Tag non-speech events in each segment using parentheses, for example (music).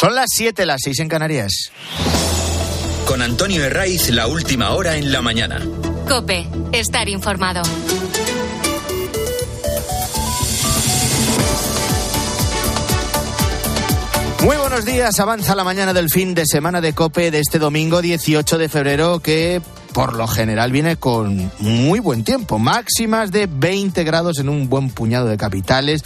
Son las 7, las 6 en Canarias. Con Antonio Herraiz, la última hora en la mañana. Cope, estar informado. Muy buenos días, avanza la mañana del fin de semana de Cope de este domingo 18 de febrero que por lo general viene con muy buen tiempo, máximas de 20 grados en un buen puñado de capitales.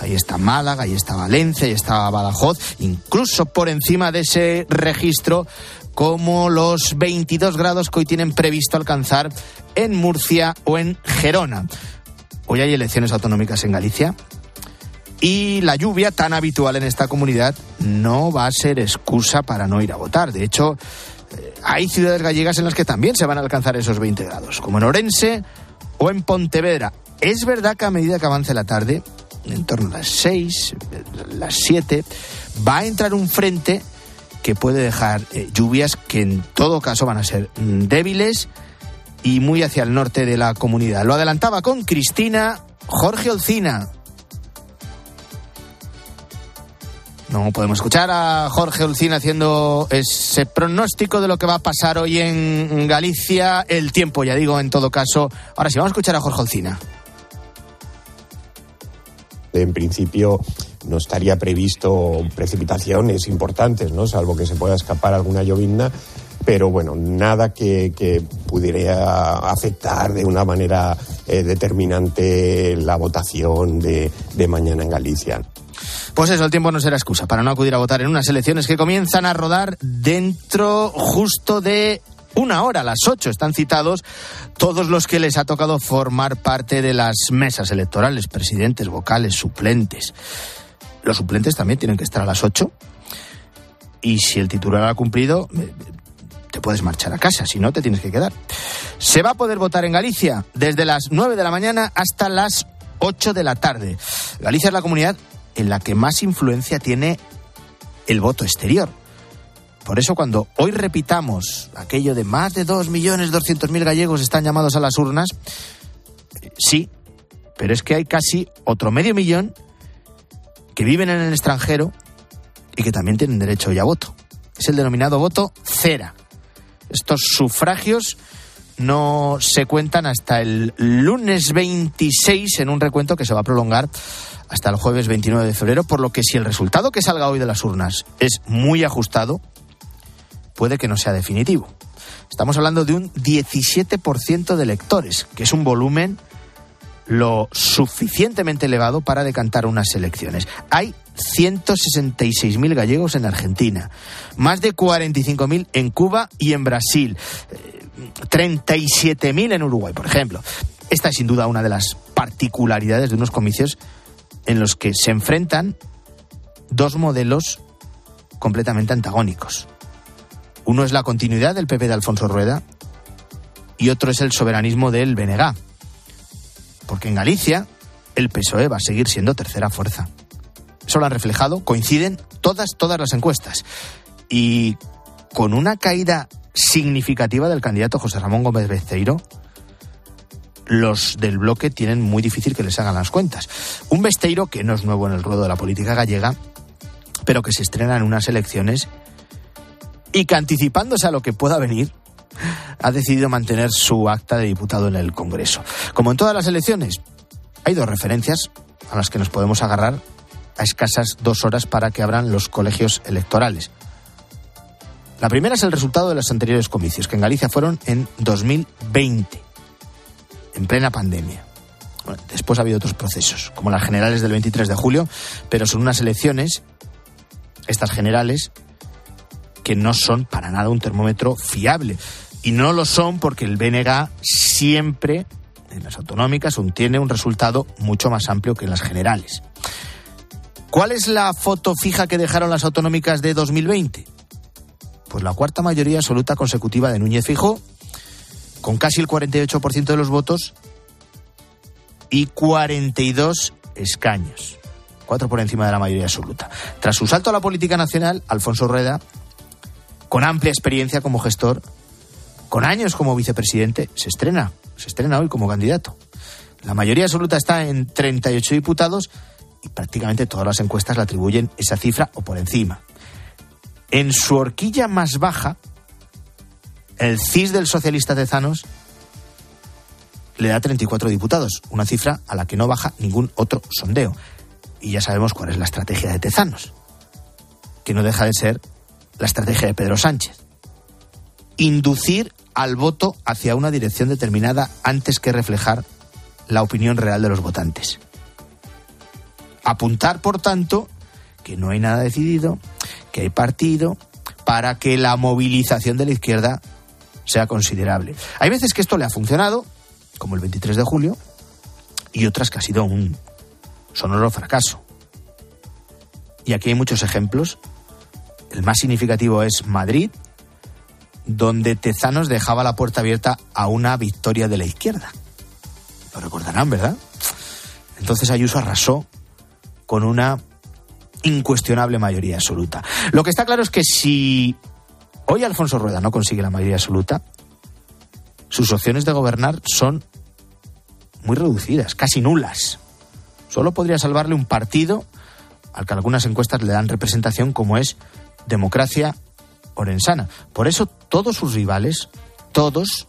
Ahí está Málaga, ahí está Valencia, ahí está Badajoz, incluso por encima de ese registro como los 22 grados que hoy tienen previsto alcanzar en Murcia o en Gerona. Hoy hay elecciones autonómicas en Galicia y la lluvia tan habitual en esta comunidad no va a ser excusa para no ir a votar. De hecho, hay ciudades gallegas en las que también se van a alcanzar esos 20 grados, como en Orense o en Pontevedra. Es verdad que a medida que avance la tarde, en torno a las 6, las 7, va a entrar un frente que puede dejar eh, lluvias que en todo caso van a ser mm, débiles y muy hacia el norte de la comunidad. Lo adelantaba con Cristina Jorge Olcina. No podemos escuchar a Jorge Olcina haciendo ese pronóstico de lo que va a pasar hoy en Galicia. El tiempo, ya digo, en todo caso. Ahora sí, vamos a escuchar a Jorge Olcina. En principio no estaría previsto precipitaciones importantes, ¿no? Salvo que se pueda escapar alguna llovizna pero bueno, nada que, pudiera afectar de una manera eh, determinante la votación de, de mañana en Galicia. Pues eso, el tiempo no será excusa para no acudir a votar en unas elecciones que comienzan a rodar dentro justo de una hora, a las ocho están citados todos los que les ha tocado formar parte de las mesas electorales, presidentes, vocales, suplentes. Los suplentes también tienen que estar a las ocho. Y si el titular ha cumplido, eh, te puedes marchar a casa, si no te tienes que quedar. Se va a poder votar en Galicia desde las nueve de la mañana hasta las ocho de la tarde. Galicia es la comunidad en la que más influencia tiene el voto exterior. Por eso cuando hoy repitamos aquello de más de 2.200.000 gallegos están llamados a las urnas, sí, pero es que hay casi otro medio millón que viven en el extranjero y que también tienen derecho ya a voto. Es el denominado voto cera. Estos sufragios no se cuentan hasta el lunes 26 en un recuento que se va a prolongar hasta el jueves 29 de febrero, por lo que si el resultado que salga hoy de las urnas es muy ajustado, puede que no sea definitivo. Estamos hablando de un 17% de electores, que es un volumen lo suficientemente elevado para decantar unas elecciones. Hay 166.000 gallegos en Argentina, más de 45.000 en Cuba y en Brasil, 37.000 eh, en Uruguay, por ejemplo. Esta es sin duda una de las particularidades de unos comicios en los que se enfrentan dos modelos completamente antagónicos. Uno es la continuidad del PP de Alfonso Rueda y otro es el soberanismo del BNG. Porque en Galicia el PSOE va a seguir siendo tercera fuerza. Eso lo han reflejado, coinciden todas, todas las encuestas. Y con una caída significativa del candidato José Ramón Gómez Beceiro, los del bloque tienen muy difícil que les hagan las cuentas. Un Besteiro que no es nuevo en el ruedo de la política gallega, pero que se estrena en unas elecciones y que anticipándose a lo que pueda venir, ha decidido mantener su acta de diputado en el Congreso. Como en todas las elecciones, hay dos referencias a las que nos podemos agarrar a escasas dos horas para que abran los colegios electorales. La primera es el resultado de los anteriores comicios, que en Galicia fueron en 2020, en plena pandemia. después ha habido otros procesos, como las generales del 23 de julio, pero son unas elecciones, estas generales, que no son para nada un termómetro fiable. Y no lo son porque el BNG siempre, en las autonómicas, tiene un resultado mucho más amplio que en las generales. ¿Cuál es la foto fija que dejaron las autonómicas de 2020? Pues la cuarta mayoría absoluta consecutiva de Núñez Fijo, con casi el 48% de los votos y 42 escaños, cuatro por encima de la mayoría absoluta. Tras su salto a la política nacional, Alfonso Rueda, con amplia experiencia como gestor, con años como vicepresidente, se estrena, se estrena hoy como candidato. La mayoría absoluta está en 38 diputados y prácticamente todas las encuestas le atribuyen esa cifra o por encima. En su horquilla más baja, el CIS del socialista Tezanos le da 34 diputados, una cifra a la que no baja ningún otro sondeo. Y ya sabemos cuál es la estrategia de Tezanos, que no deja de ser la estrategia de Pedro Sánchez. Inducir al voto hacia una dirección determinada antes que reflejar la opinión real de los votantes. Apuntar, por tanto, que no hay nada decidido, que hay partido, para que la movilización de la izquierda sea considerable. Hay veces que esto le ha funcionado, como el 23 de julio, y otras que ha sido un sonoro fracaso. Y aquí hay muchos ejemplos. El más significativo es Madrid, donde Tezanos dejaba la puerta abierta a una victoria de la izquierda. Lo recordarán, ¿verdad? Entonces Ayuso arrasó con una incuestionable mayoría absoluta. Lo que está claro es que si hoy Alfonso Rueda no consigue la mayoría absoluta, sus opciones de gobernar son muy reducidas, casi nulas. Solo podría salvarle un partido al que algunas encuestas le dan representación como es Democracia Orensana. Por eso todos sus rivales, todos,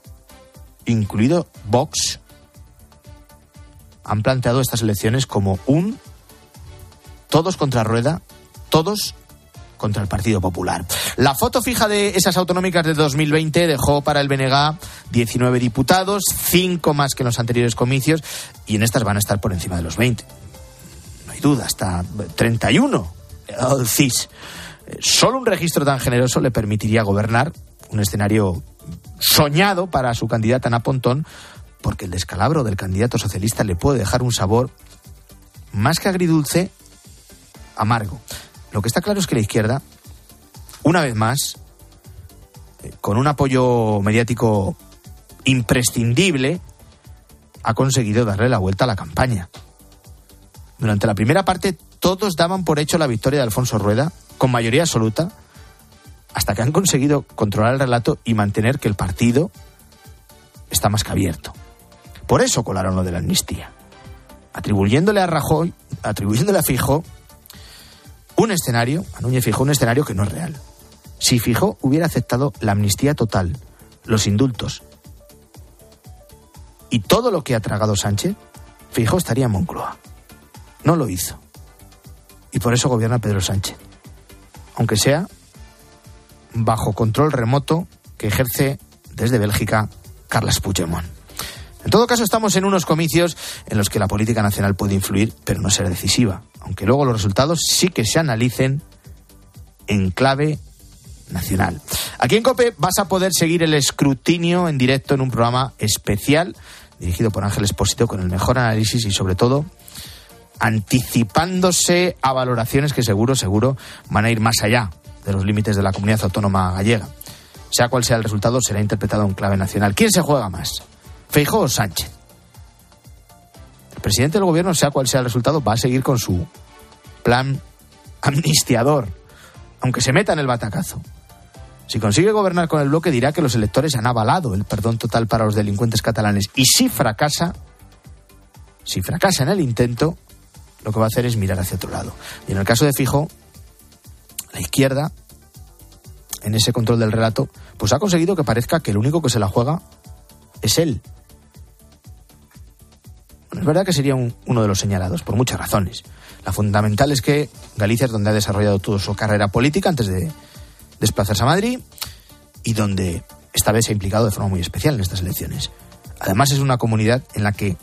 incluido Vox, han planteado estas elecciones como un todos contra Rueda, todos contra el Partido Popular. La foto fija de esas autonómicas de 2020 dejó para el BNG 19 diputados, 5 más que en los anteriores comicios, y en estas van a estar por encima de los 20. No hay duda, hasta 31 el CIS. Solo un registro tan generoso le permitiría gobernar un escenario soñado para su candidata Ana Pontón, porque el descalabro del candidato socialista le puede dejar un sabor más que agridulce, amargo. Lo que está claro es que la izquierda, una vez más, eh, con un apoyo mediático imprescindible, ha conseguido darle la vuelta a la campaña. Durante la primera parte todos daban por hecho la victoria de Alfonso Rueda, con mayoría absoluta, hasta que han conseguido controlar el relato y mantener que el partido está más que abierto. Por eso colaron lo de la amnistía, atribuyéndole a Rajoy, atribuyéndole a Fijo un escenario, a Núñez Fijo un escenario que no es real. Si Fijo hubiera aceptado la amnistía total, los indultos y todo lo que ha tragado Sánchez, Fijo estaría en Moncloa. No lo hizo. Y por eso gobierna Pedro Sánchez. Aunque sea bajo control remoto que ejerce desde Bélgica Carles Puigdemont. En todo caso, estamos en unos comicios en los que la política nacional puede influir, pero no ser decisiva, aunque luego los resultados sí que se analicen en clave nacional. Aquí en COPE vas a poder seguir el escrutinio en directo en un programa especial dirigido por Ángel Espósito con el mejor análisis y sobre todo anticipándose a valoraciones que seguro, seguro van a ir más allá de los límites de la comunidad autónoma gallega. Sea cual sea el resultado, será interpretado en clave nacional. ¿Quién se juega más? ¿Feijóo o Sánchez? Presidente del gobierno, sea cual sea el resultado, va a seguir con su plan amnistiador, aunque se meta en el batacazo. Si consigue gobernar con el bloque, dirá que los electores han avalado el perdón total para los delincuentes catalanes. Y si fracasa, si fracasa en el intento, lo que va a hacer es mirar hacia otro lado. Y en el caso de Fijo, la izquierda, en ese control del relato, pues ha conseguido que parezca que el único que se la juega es él. Es verdad que sería uno de los señalados, por muchas razones. La fundamental es que Galicia es donde ha desarrollado toda su carrera política antes de desplazarse a Madrid y donde esta vez se ha implicado de forma muy especial en estas elecciones. Además es una comunidad en la que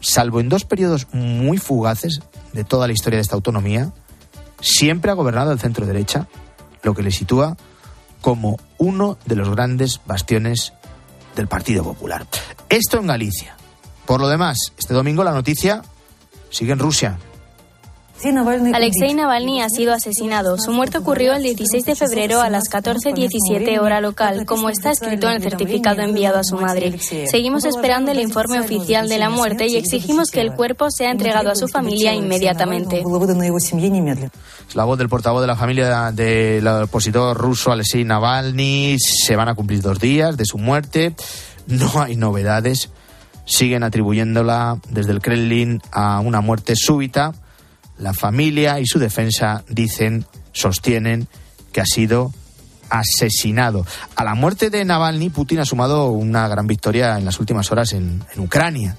salvo en dos periodos muy fugaces de toda la historia de esta autonomía, siempre ha gobernado el centro derecha, lo que le sitúa como uno de los grandes bastiones del Partido Popular. Esto en Galicia. Por lo demás, este domingo la noticia sigue en Rusia. Alexei Navalny ha sido asesinado. Su muerte ocurrió el 16 de febrero a las 14.17 hora local, como está escrito en el certificado enviado a su madre. Seguimos esperando el informe oficial de la muerte y exigimos que el cuerpo sea entregado a su familia inmediatamente. Es la voz del portavoz de la familia del opositor ruso Alexei Navalny. Se van a cumplir dos días de su muerte. No hay novedades. Siguen atribuyéndola desde el Kremlin a una muerte súbita. La familia y su defensa dicen, sostienen que ha sido asesinado. A la muerte de Navalny, Putin ha sumado una gran victoria en las últimas horas en, en Ucrania.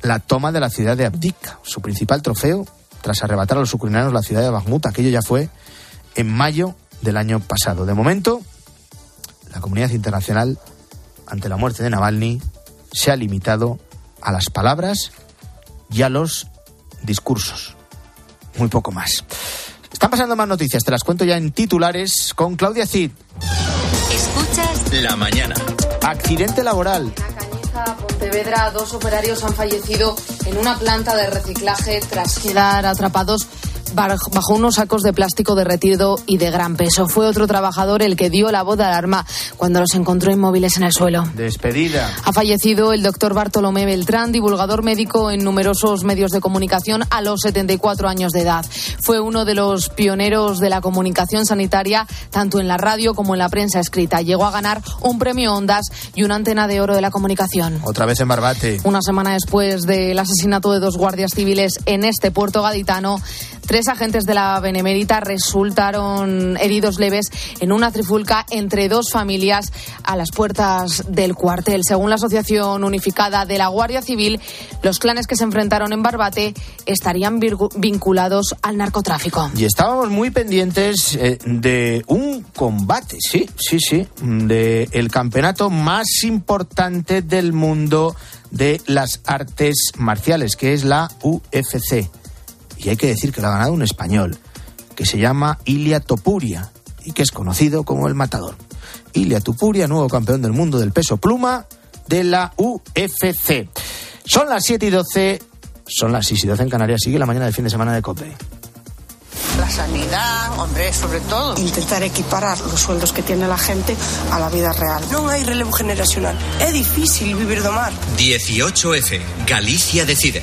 La toma de la ciudad de Abdika, su principal trofeo tras arrebatar a los ucranianos la ciudad de Bakhmut. Aquello ya fue en mayo del año pasado. De momento, la comunidad internacional, ante la muerte de Navalny, se ha limitado a las palabras y a los discursos. Muy poco más. Están pasando más noticias, te las cuento ya en titulares con Claudia Cid. Escuchas La mañana. Accidente laboral. Pontevedra, dos operarios han fallecido en una planta de reciclaje tras quedar atrapados bajo unos sacos de plástico derretido y de gran peso. Fue otro trabajador el que dio la voz de alarma cuando los encontró inmóviles en el suelo. Despedida. Ha fallecido el doctor Bartolomé Beltrán, divulgador médico en numerosos medios de comunicación a los 74 años de edad. Fue uno de los pioneros de la comunicación sanitaria, tanto en la radio como en la prensa escrita. Llegó a ganar un premio Ondas y una antena de oro de la comunicación. Otra vez en Barbate. Una semana después del asesinato de dos guardias civiles en este puerto gaditano, Tres agentes de la Benemérita resultaron heridos leves en una trifulca entre dos familias a las puertas del cuartel. Según la Asociación Unificada de la Guardia Civil, los clanes que se enfrentaron en Barbate estarían vinculados al narcotráfico. Y estábamos muy pendientes eh, de un combate, sí, sí, sí, de el campeonato más importante del mundo de las artes marciales, que es la UFC y hay que decir que lo ha ganado un español, que se llama Ilia Topuria y que es conocido como el matador. Ilia Topuria, nuevo campeón del mundo del peso pluma de la UFC. Son las 7 y 12, son las 6 y 12 en Canarias, sigue la mañana del fin de semana de COPE. La sanidad, hombre, sobre todo. Intentar equiparar los sueldos que tiene la gente a la vida real. No hay relevo generacional. Es difícil vivir de mar. 18F. Galicia decide.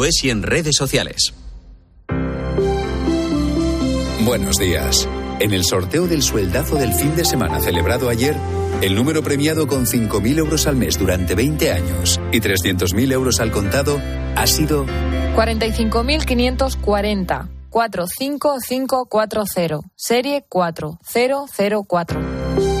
y en redes sociales. Buenos días. En el sorteo del sueldazo del fin de semana celebrado ayer, el número premiado con 5.000 euros al mes durante 20 años y 300.000 euros al contado ha sido 45.540. 45540, serie 4004.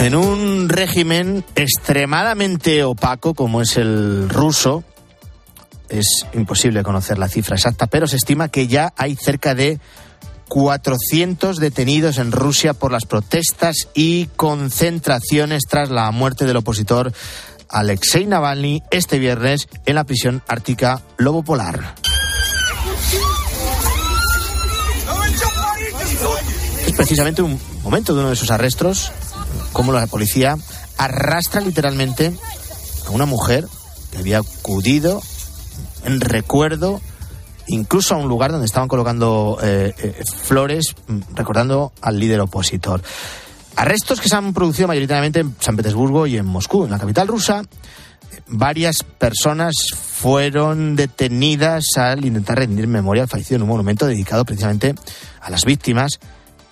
En un régimen extremadamente opaco como es el ruso, es imposible conocer la cifra exacta, pero se estima que ya hay cerca de 400 detenidos en Rusia por las protestas y concentraciones tras la muerte del opositor Alexei Navalny este viernes en la prisión ártica Lobo Polar. Es precisamente un momento de uno de esos arrestos, como la policía arrastra literalmente a una mujer que había acudido en recuerdo incluso a un lugar donde estaban colocando eh, eh, flores recordando al líder opositor. Arrestos que se han producido mayoritariamente en San Petersburgo y en Moscú, en la capital rusa. varias personas fueron detenidas al intentar rendir memoria al fallecido en un monumento dedicado precisamente a las víctimas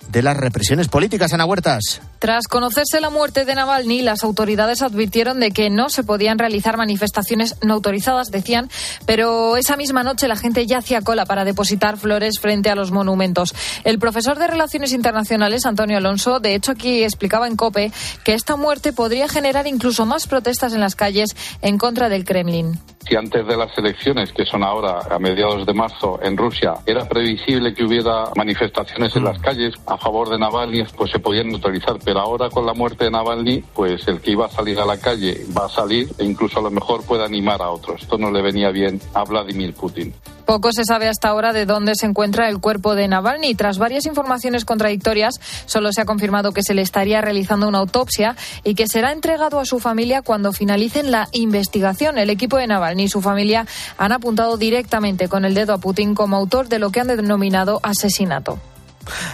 de las represiones políticas, Ana Huertas. Tras conocerse la muerte de Navalny, las autoridades advirtieron de que no se podían realizar manifestaciones no autorizadas, decían, pero esa misma noche la gente ya hacía cola para depositar flores frente a los monumentos. El profesor de Relaciones Internacionales, Antonio Alonso, de hecho aquí explicaba en COPE que esta muerte podría generar incluso más protestas en las calles en contra del Kremlin si antes de las elecciones, que son ahora a mediados de marzo en Rusia, era previsible que hubiera manifestaciones en las calles a favor de Navalny, pues se podían autorizar. Pero ahora con la muerte de Navalny, pues el que iba a salir a la calle va a salir e incluso a lo mejor puede animar a otros. Esto no le venía bien a Vladimir Putin. Poco se sabe hasta ahora de dónde se encuentra el cuerpo de Navalny. Tras varias informaciones contradictorias, solo se ha confirmado que se le estaría realizando una autopsia y que será entregado a su familia cuando finalicen la investigación. El equipo de Navalny y su familia han apuntado directamente con el dedo a Putin como autor de lo que han denominado asesinato.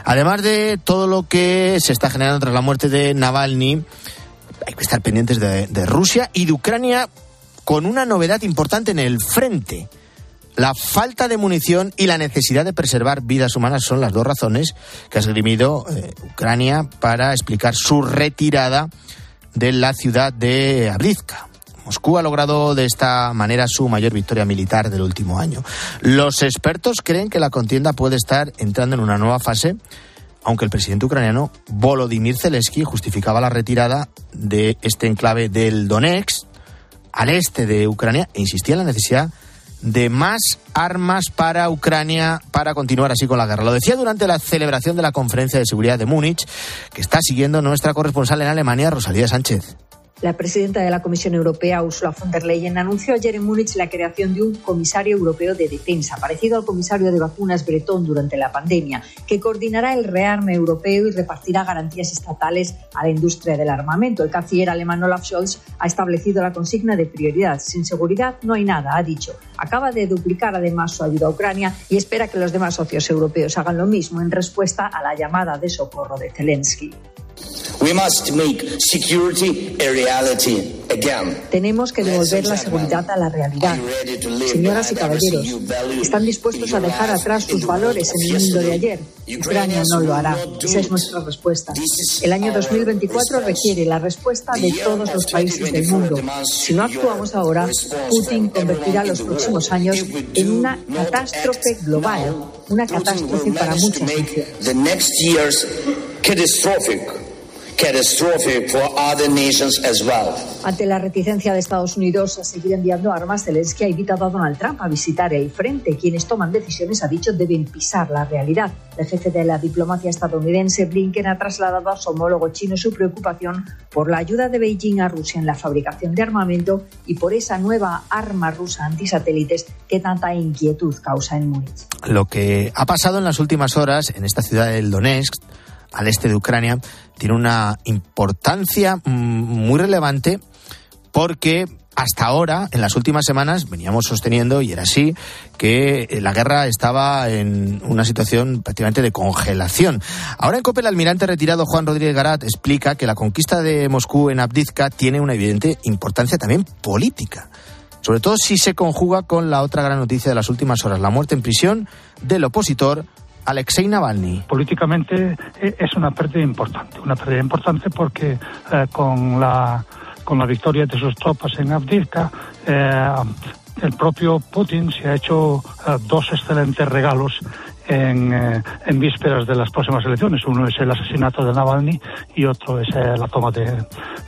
Además de todo lo que se está generando tras la muerte de Navalny, hay que estar pendientes de, Rusia y de Ucrania con una novedad importante en el frente. La falta de munición y la necesidad de preservar vidas humanas son las dos razones que ha esgrimido eh, Ucrania para explicar su retirada de la ciudad de Abrizka. Moscú ha logrado de esta manera su mayor victoria militar del último año. Los expertos creen que la contienda puede estar entrando en una nueva fase, aunque el presidente ucraniano Volodymyr Zelensky justificaba la retirada de este enclave del Donetsk al este de Ucrania e insistía en la necesidad de más armas para Ucrania para continuar así con la guerra. Lo decía durante la celebración de la conferencia de seguridad de Múnich, que está siguiendo nuestra corresponsal en Alemania, Rosalía Sánchez. La presidenta de la Comisión Europea, Ursula von der Leyen, anunció ayer en Múnich la creación de un comisario europeo de defensa, parecido al comisario de vacunas Bretón durante la pandemia, que coordinará el rearme europeo y repartirá garantías estatales a la industria del armamento. El canciller alemán Olaf Scholz ha establecido la consigna de prioridad. Sin seguridad no hay nada, ha dicho. Acaba de duplicar además su ayuda a Ucrania y espera que los demás socios europeos hagan lo mismo en respuesta a la llamada de socorro de Zelensky. Tenemos que devolver la seguridad a la realidad. Señoras y caballeros, ¿están dispuestos a dejar atrás sus valores en el mundo de ayer? Ucrania no lo hará. Esa es nuestra respuesta. El año 2024 requiere la respuesta de todos los países del mundo. Si no actuamos ahora, Putin convertirá los próximos años en una catástrofe global, una catástrofe para muchas naciones. Ante la reticencia de Estados Unidos a seguir enviando armas, Zelensky ha invitado a Donald Trump a visitar el frente. Quienes toman decisiones, ha dicho, deben pisar la realidad. El jefe de la diplomacia estadounidense, Blinken, ha trasladado a su homólogo chino su preocupación por la ayuda de Beijing a Rusia en la fabricación de armamento y por esa nueva arma rusa antisatélites que tanta inquietud causa en Múnich. Lo que ha pasado en las últimas horas en esta ciudad del Donetsk al este de Ucrania, tiene una importancia mm, muy relevante porque hasta ahora, en las últimas semanas, veníamos sosteniendo, y era así, que la guerra estaba en una situación prácticamente de congelación. Ahora en COPE el almirante retirado Juan Rodríguez Garat explica que la conquista de Moscú en Abdizka tiene una evidente importancia también política. Sobre todo si se conjuga con la otra gran noticia de las últimas horas, la muerte en prisión del opositor Alexei Navalny. Políticamente eh, es una pérdida importante, una pérdida importante porque eh, con, la, con la victoria de sus tropas en Avdivka, eh, el propio Putin se ha hecho dos excelentes regalos en, en, vísperas de las próximas elecciones. Uno es el asesinato de Navalny y otro es la toma de,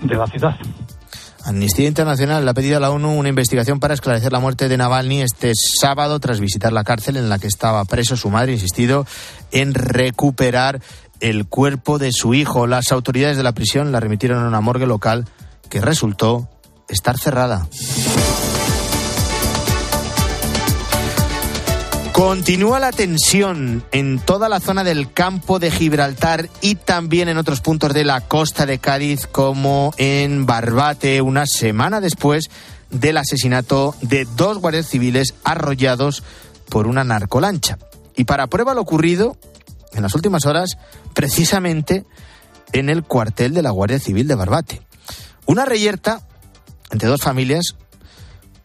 de la ciudad. Amnistía Internacional le ha pedido a la ONU una investigación para esclarecer la muerte de Navalny este sábado tras visitar la cárcel en la que estaba preso. Su madre insistido en recuperar el cuerpo de su hijo. Las autoridades de la prisión la remitieron a una morgue local que resultó estar cerrada. Continúa la tensión en toda la zona del campo de Gibraltar y también en otros puntos de la costa de Cádiz, como en Barbate, una semana después del asesinato de dos guardias civiles arrollados por una narcolancha. Y para prueba lo ocurrido en las últimas horas, precisamente en el cuartel de la Guardia Civil de Barbate. Una reyerta entre dos familias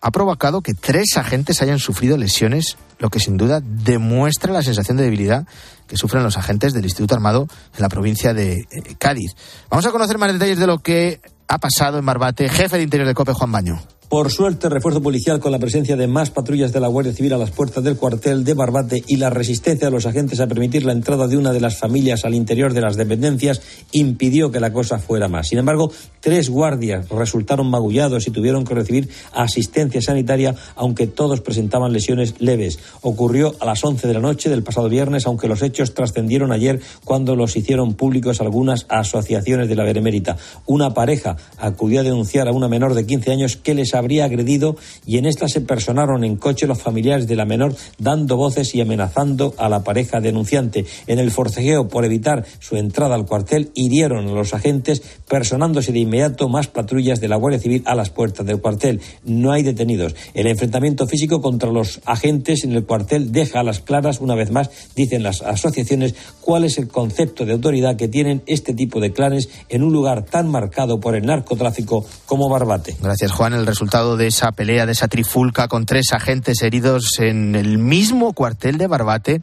ha provocado que tres agentes hayan sufrido lesiones, lo que sin duda demuestra la sensación de debilidad que sufren los agentes del Instituto Armado en la provincia de eh, Cádiz. Vamos a conocer más detalles de lo que ha pasado en Barbate. Jefe de Interior de COPE, Juan Baño. Por suerte, refuerzo policial con la presencia de más patrullas de la Guardia Civil a las puertas del cuartel de Barbate y la resistencia de los agentes a permitir la entrada de una de las familias al interior de las dependencias impidió que la cosa fuera más. Sin embargo, tres guardias resultaron magullados y tuvieron que recibir asistencia sanitaria, aunque todos presentaban lesiones leves. Ocurrió a las 11 de la noche del pasado viernes, aunque los hechos trascendieron ayer cuando los hicieron públicos algunas asociaciones de la Benemérita. Una pareja acudió a denunciar a una menor de 15 años que les habría agredido y en esta se personaron en coche los familiares de la menor dando voces y amenazando a la pareja denunciante. En el forcejeo por evitar su entrada al cuartel hirieron a los agentes personándose de inmediato más patrullas de la Guardia Civil a las puertas del cuartel. No hay detenidos. El enfrentamiento físico contra los agentes en el cuartel deja a las claras una vez más, dicen las asociaciones, cuál es el concepto de autoridad que tienen este tipo de clanes en un lugar tan marcado por el narcotráfico como Barbate. Gracias, Juan. El resultado de esa pelea, de esa trifulca con tres agentes heridos en el mismo cuartel de Barbate,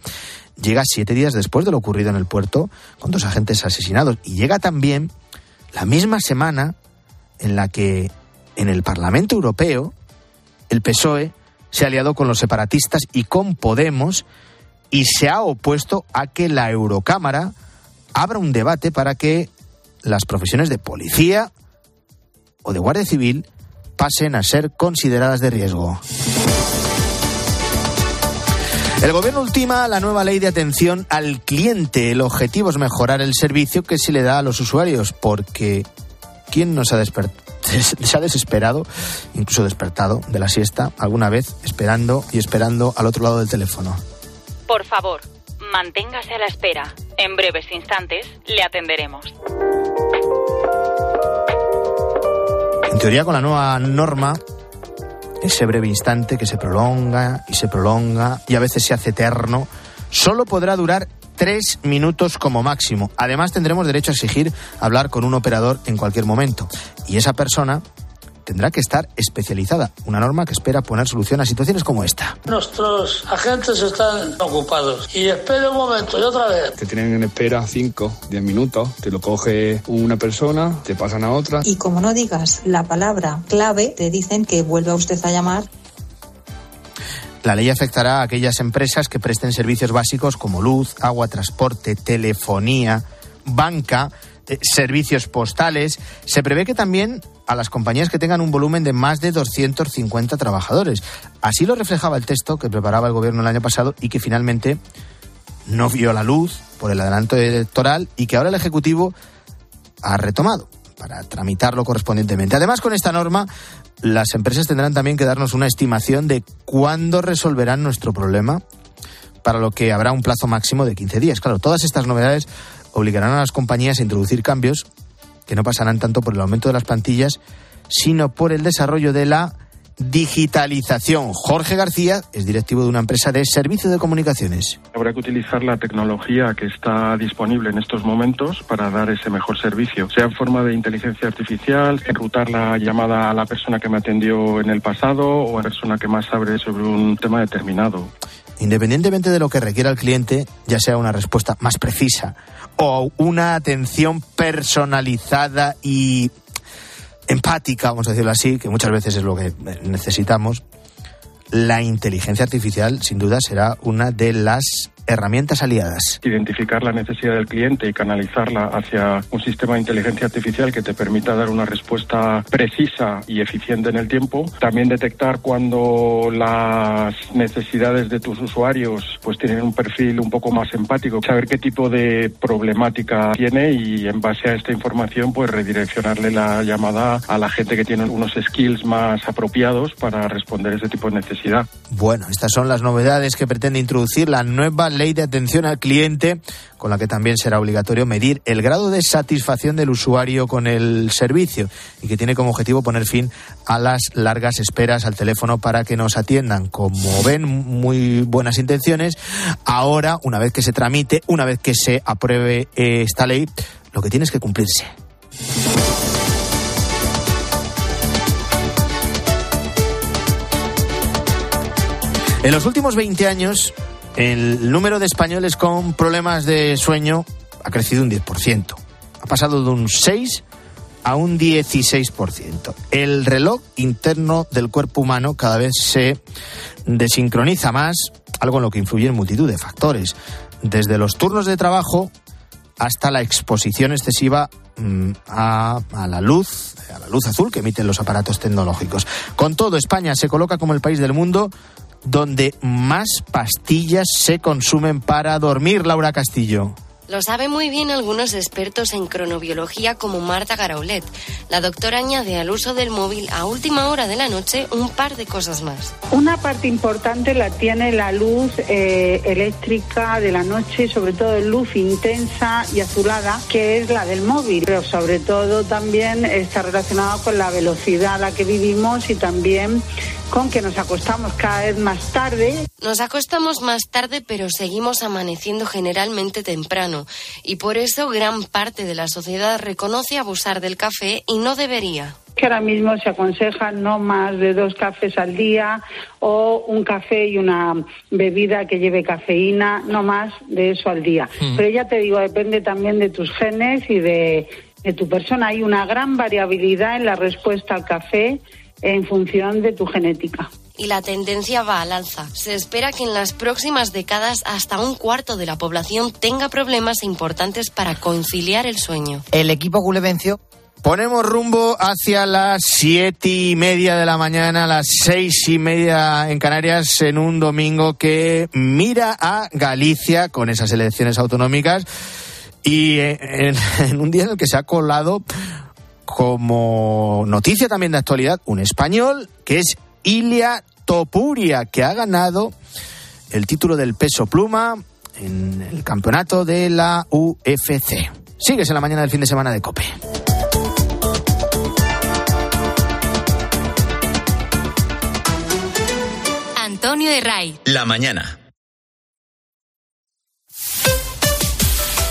llega siete días después de lo ocurrido en el puerto, con dos agentes asesinados. Y llega también la misma semana en la que en el Parlamento Europeo el PSOE se ha aliado con los separatistas y con Podemos y se ha opuesto a que la Eurocámara abra un debate para que las profesiones de policía o de guardia civil pasen a ser consideradas de riesgo. El gobierno ultima la nueva ley de atención al cliente. El objetivo es mejorar el servicio que se le da a los usuarios, porque ¿quién nos ha se ha desesperado, incluso despertado de la siesta alguna vez, esperando y esperando al otro lado del teléfono? Por favor, manténgase a la espera. En breves instantes le atenderemos. En teoría, con la nueva norma, ese breve instante que se prolonga y se prolonga y a veces se hace eterno, solo podrá durar tres minutos como máximo. Además, tendremos derecho a exigir hablar con un operador en cualquier momento. Y esa persona tendrá que estar especializada, una norma que espera poner solución a situaciones como esta. Nuestros agentes están ocupados y espera un momento y otra vez. Te tienen en espera 5, 10 minutos, te lo coge una persona, te pasan a otra. Y como no digas la palabra clave, te dicen que vuelva usted a llamar la ley afectará a aquellas empresas que presten servicios básicos como luz, agua, transporte, telefonía, banca, eh, servicios postales. Se prevé que también a las compañías que tengan un volumen de más de 250 trabajadores. Así lo reflejaba el texto que preparaba el gobierno el año pasado y que finalmente no vio la luz por el adelanto electoral y que ahora el Ejecutivo ha retomado para tramitarlo correspondientemente. Además, con esta norma, las empresas tendrán también que darnos una estimación de cuándo resolverán nuestro problema, para lo que habrá un plazo máximo de 15 días. Claro, todas estas novedades obligarán a las compañías a introducir cambios que no pasarán tanto por el aumento de las plantillas, sino por el desarrollo de la digitalización. Jorge García es directivo de una empresa de servicios de comunicaciones. Habrá que utilizar la tecnología que está disponible en estos momentos para dar ese mejor servicio, sea en forma de inteligencia artificial, enrutar la llamada a la persona que me atendió en el pasado o a la persona que más sabe sobre un tema determinado. Independientemente de lo que requiera el cliente, ya sea una respuesta más precisa o una atención personalizada y empática, vamos a decirlo así, que muchas veces es lo que necesitamos, la inteligencia artificial sin duda será una de las herramientas aliadas. Identificar la necesidad del cliente y canalizarla hacia un sistema de inteligencia artificial que te permita dar una respuesta precisa y eficiente en el tiempo. También detectar cuando las necesidades de tus usuarios pues tienen un perfil un poco más empático, saber qué tipo de problemática tiene y en base a esta información pues redireccionarle la llamada a la gente que tiene unos skills más apropiados para responder ese tipo de necesidad. Bueno, estas son las novedades que pretende introducir la nueva ley de atención al cliente, con la que también será obligatorio medir el grado de satisfacción del usuario con el servicio y que tiene como objetivo poner fin a las largas esperas al teléfono para que nos atiendan. Como ven, muy buenas intenciones. Ahora, una vez que se tramite, una vez que se apruebe esta ley, lo que tiene es que cumplirse. En los últimos 20 años, el número de españoles con problemas de sueño ha crecido un 10%. Ha pasado de un 6 a un 16%. El reloj interno del cuerpo humano cada vez se desincroniza más, algo en lo que influyen multitud de factores, desde los turnos de trabajo hasta la exposición excesiva mm, a, a, la luz, a la luz azul que emiten los aparatos tecnológicos. Con todo, España se coloca como el país del mundo donde más pastillas se consumen para dormir, Laura Castillo. Lo saben muy bien algunos expertos en cronobiología como Marta Garaulet. La doctora añade al uso del móvil a última hora de la noche un par de cosas más. Una parte importante la tiene la luz eh, eléctrica de la noche, sobre todo luz intensa y azulada, que es la del móvil. Pero sobre todo también está relacionado con la velocidad a la que vivimos y también con que nos acostamos cada vez más tarde. Nos acostamos más tarde, pero seguimos amaneciendo generalmente temprano. Y por eso gran parte de la sociedad reconoce abusar del café y no debería que ahora mismo se aconseja no más de dos cafés al día o un café y una bebida que lleve cafeína, no más de eso al día. Mm. Pero ya te digo, depende también de tus genes y de, de tu persona. Hay una gran variabilidad en la respuesta al café en función de tu genética. Y la tendencia va al alza. Se espera que en las próximas décadas hasta un cuarto de la población tenga problemas importantes para conciliar el sueño. El equipo Gule venció. Ponemos rumbo hacia las siete y media de la mañana, las seis y media en Canarias, en un domingo que mira a Galicia con esas elecciones autonómicas y en, en un día en el que se ha colado como noticia también de actualidad, un español que es Ilia Topuria, que ha ganado el título del peso pluma en el campeonato de la UFC. Sigues en la mañana del fin de semana de Cope. Antonio de Ray. La mañana.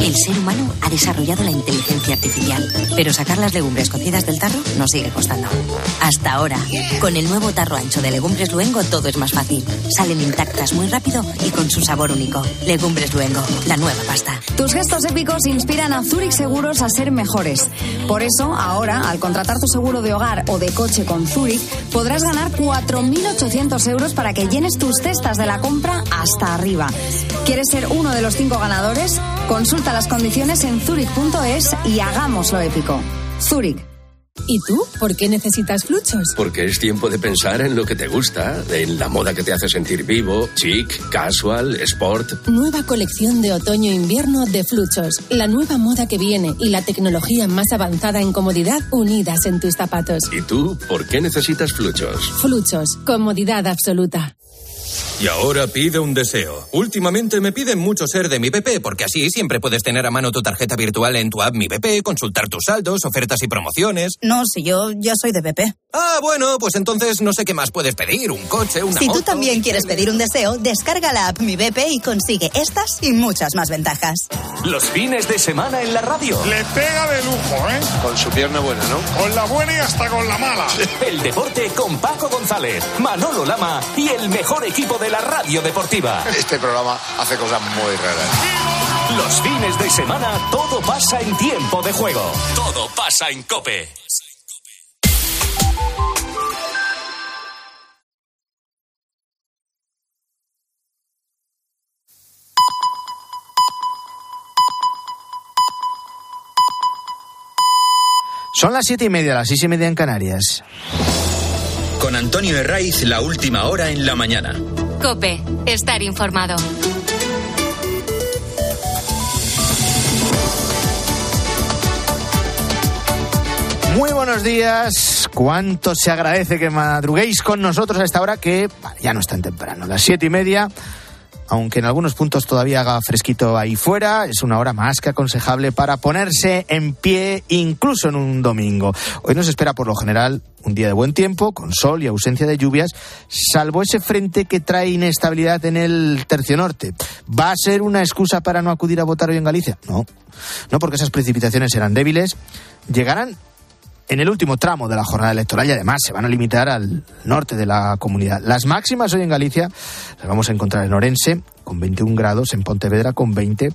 El ser humano ha desarrollado la inteligencia artificial, pero sacar las legumbres cocidas del tarro nos sigue costando. Hasta ahora, con el nuevo tarro ancho de Legumbres Luengo todo es más fácil. Salen intactas muy rápido y con su sabor único. Legumbres Luengo, la nueva pasta. Tus gestos épicos inspiran a Zurich Seguros a ser mejores. Por eso, ahora, al contratar tu seguro de hogar o de coche con Zurich, podrás ganar 4.800 euros para que llenes tus cestas de la compra hasta arriba. ¿Quieres ser uno de los cinco ganadores? Consulta las condiciones en zurich.es y hagámoslo épico. Zurich. ¿Y tú? ¿Por qué necesitas fluchos? Porque es tiempo de pensar en lo que te gusta, en la moda que te hace sentir vivo, chic, casual, sport. Nueva colección de otoño-invierno de fluchos. La nueva moda que viene y la tecnología más avanzada en comodidad unidas en tus zapatos. ¿Y tú? ¿Por qué necesitas fluchos? Fluchos. Comodidad absoluta. Y ahora pide un deseo. Últimamente me piden mucho ser de mi BP, porque así siempre puedes tener a mano tu tarjeta virtual en tu app Mi BP, consultar tus saldos, ofertas y promociones. No, si yo ya soy de BP. Ah, bueno, pues entonces no sé qué más puedes pedir. Un coche, una Si tú también quieres pedir un deseo, descarga la app Mi BP y consigue estas y muchas más ventajas. Los fines de semana en la radio. Le pega de lujo, ¿eh? Con su pierna buena, ¿no? Con la buena y hasta con la mala. El deporte con Paco González, Manolo Lama y el mejor equipo de la radio deportiva. Este programa hace cosas muy raras. Los fines de semana todo pasa en tiempo de juego. Todo pasa en Cope. Son las siete y media, las seis y media en Canarias. Con Antonio Herraiz, la última hora en la mañana. Cope, estar informado. Muy buenos días. Cuánto se agradece que madruguéis con nosotros a esta hora que vale, ya no es tan temprano. Las siete y media, aunque en algunos puntos todavía haga fresquito ahí fuera, es una hora más que aconsejable para ponerse en pie incluso en un domingo. Hoy nos espera por lo general un día de buen tiempo, con sol y ausencia de lluvias, salvo ese frente que trae inestabilidad en el tercio norte. ¿Va a ser una excusa para no acudir a votar hoy en Galicia? No. No porque esas precipitaciones serán débiles. Llegarán en el último tramo de la jornada electoral y además se van a limitar al norte de la comunidad. Las máximas hoy en Galicia las vamos a encontrar en Orense con 21 grados, en Pontevedra con 20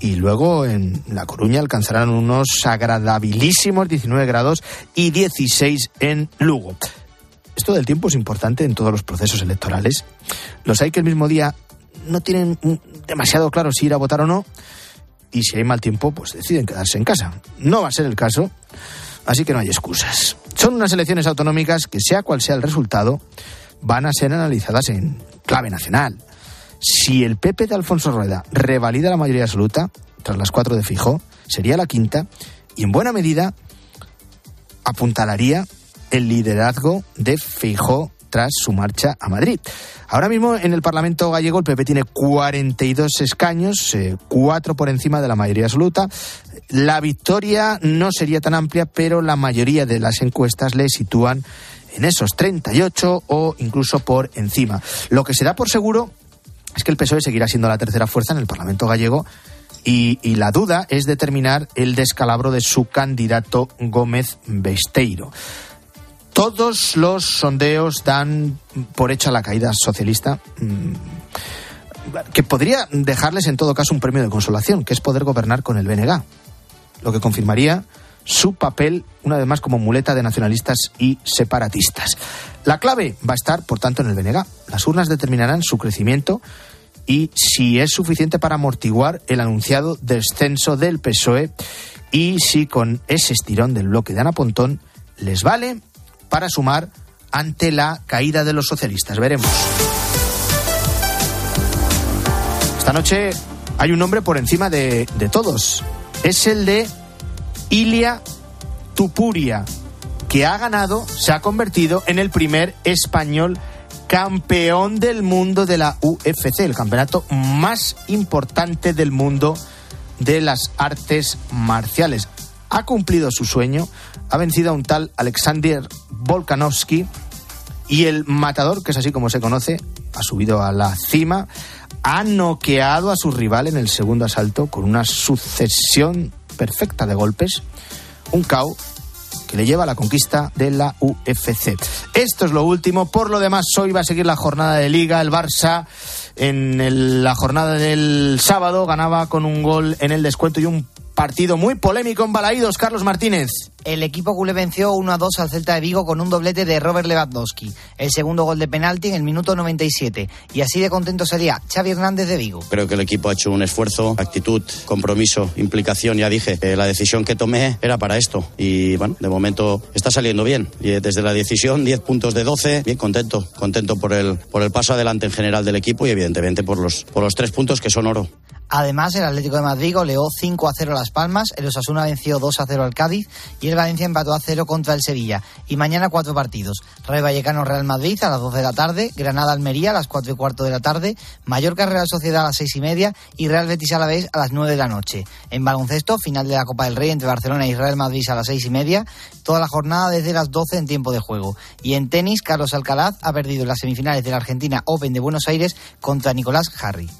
y luego en La Coruña alcanzarán unos agradabilísimos 19 grados y 16 en Lugo. Esto del tiempo es importante en todos los procesos electorales. Los hay que el mismo día no tienen demasiado claro si ir a votar o no y si hay mal tiempo pues deciden quedarse en casa. No va a ser el caso. Así que no hay excusas. Son unas elecciones autonómicas que, sea cual sea el resultado, van a ser analizadas en clave nacional. Si el PP de Alfonso Rueda revalida la mayoría absoluta, tras las cuatro de Fijo, sería la quinta y en buena medida apuntalaría el liderazgo de Fijo tras su marcha a Madrid. Ahora mismo en el Parlamento gallego el PP tiene 42 escaños, eh, cuatro por encima de la mayoría absoluta. La victoria no sería tan amplia, pero la mayoría de las encuestas le sitúan en esos 38 o incluso por encima. Lo que se da por seguro es que el PSOE seguirá siendo la tercera fuerza en el Parlamento gallego y, y, la duda es determinar el descalabro de su candidato Gómez Besteiro. Todos los sondeos dan por hecha la caída socialista, que podría dejarles en todo caso un premio de consolación, que es poder gobernar con el BNG, lo que confirmaría su papel, una vez más, como muleta de nacionalistas y separatistas. La clave va a estar, por tanto, en el BNG. Las urnas determinarán su crecimiento y si es suficiente para amortiguar el anunciado descenso del PSOE y si con ese estirón del bloque de Ana Pontón les vale para sumar ante la caída de los socialistas. Veremos. Esta noche hay un nombre por encima de, de todos. Es el de Ilia Tupuria, que ha ganado, se ha convertido en el primer español campeón del mundo de la UFC, el campeonato más importante del mundo de las artes marciales. Ha cumplido su sueño, ha vencido a un tal Alexander Volkanovski y el matador, que es así como se conoce, ha subido a la cima, ha noqueado a su rival en el segundo asalto con una sucesión perfecta de golpes, un KO que le lleva a la conquista de la UFC. Esto es lo último. Por lo demás, hoy va a seguir la jornada de liga. El Barça en la jornada del sábado ganaba con un gol en el descuento y un partido muy polémico en Balaídos, Carlos Martínez. El equipo culé venció 1 a 2 al Celta de Vigo con un doblete de Robert Lewandowski. El segundo gol de penalti en el minuto 97. Y así de contento sería Xavi Hernández de Vigo. Creo que el equipo ha hecho un esfuerzo, actitud, compromiso, implicación. Ya dije, eh, la decisión que tomé era para esto. Y bueno, de momento está saliendo bien. Y desde la decisión, 10 puntos de 12. Bien contento, contento por el, por el paso adelante en general del equipo y evidentemente por los, por los tres puntos que son oro. Además, el Atlético de Madrid goleó 5 a 0 a Las Palmas, el Osasuna venció 2 a 0 al Cádiz y el Valencia empató a 0 contra el Sevilla. Y mañana cuatro partidos. Real Vallecano Real Madrid a las 12 de la tarde, Granada Almería a las 4 y cuarto de la tarde, Mallorca Real Sociedad a las 6 y media y Real Betis a a las 9 de la noche. En baloncesto, final de la Copa del Rey entre Barcelona y Real Madrid a las 6 y media, toda la jornada desde las 12 en tiempo de juego. Y en tenis, Carlos Alcaraz ha perdido las semifinales de la Argentina Open de Buenos Aires contra Nicolás Harry.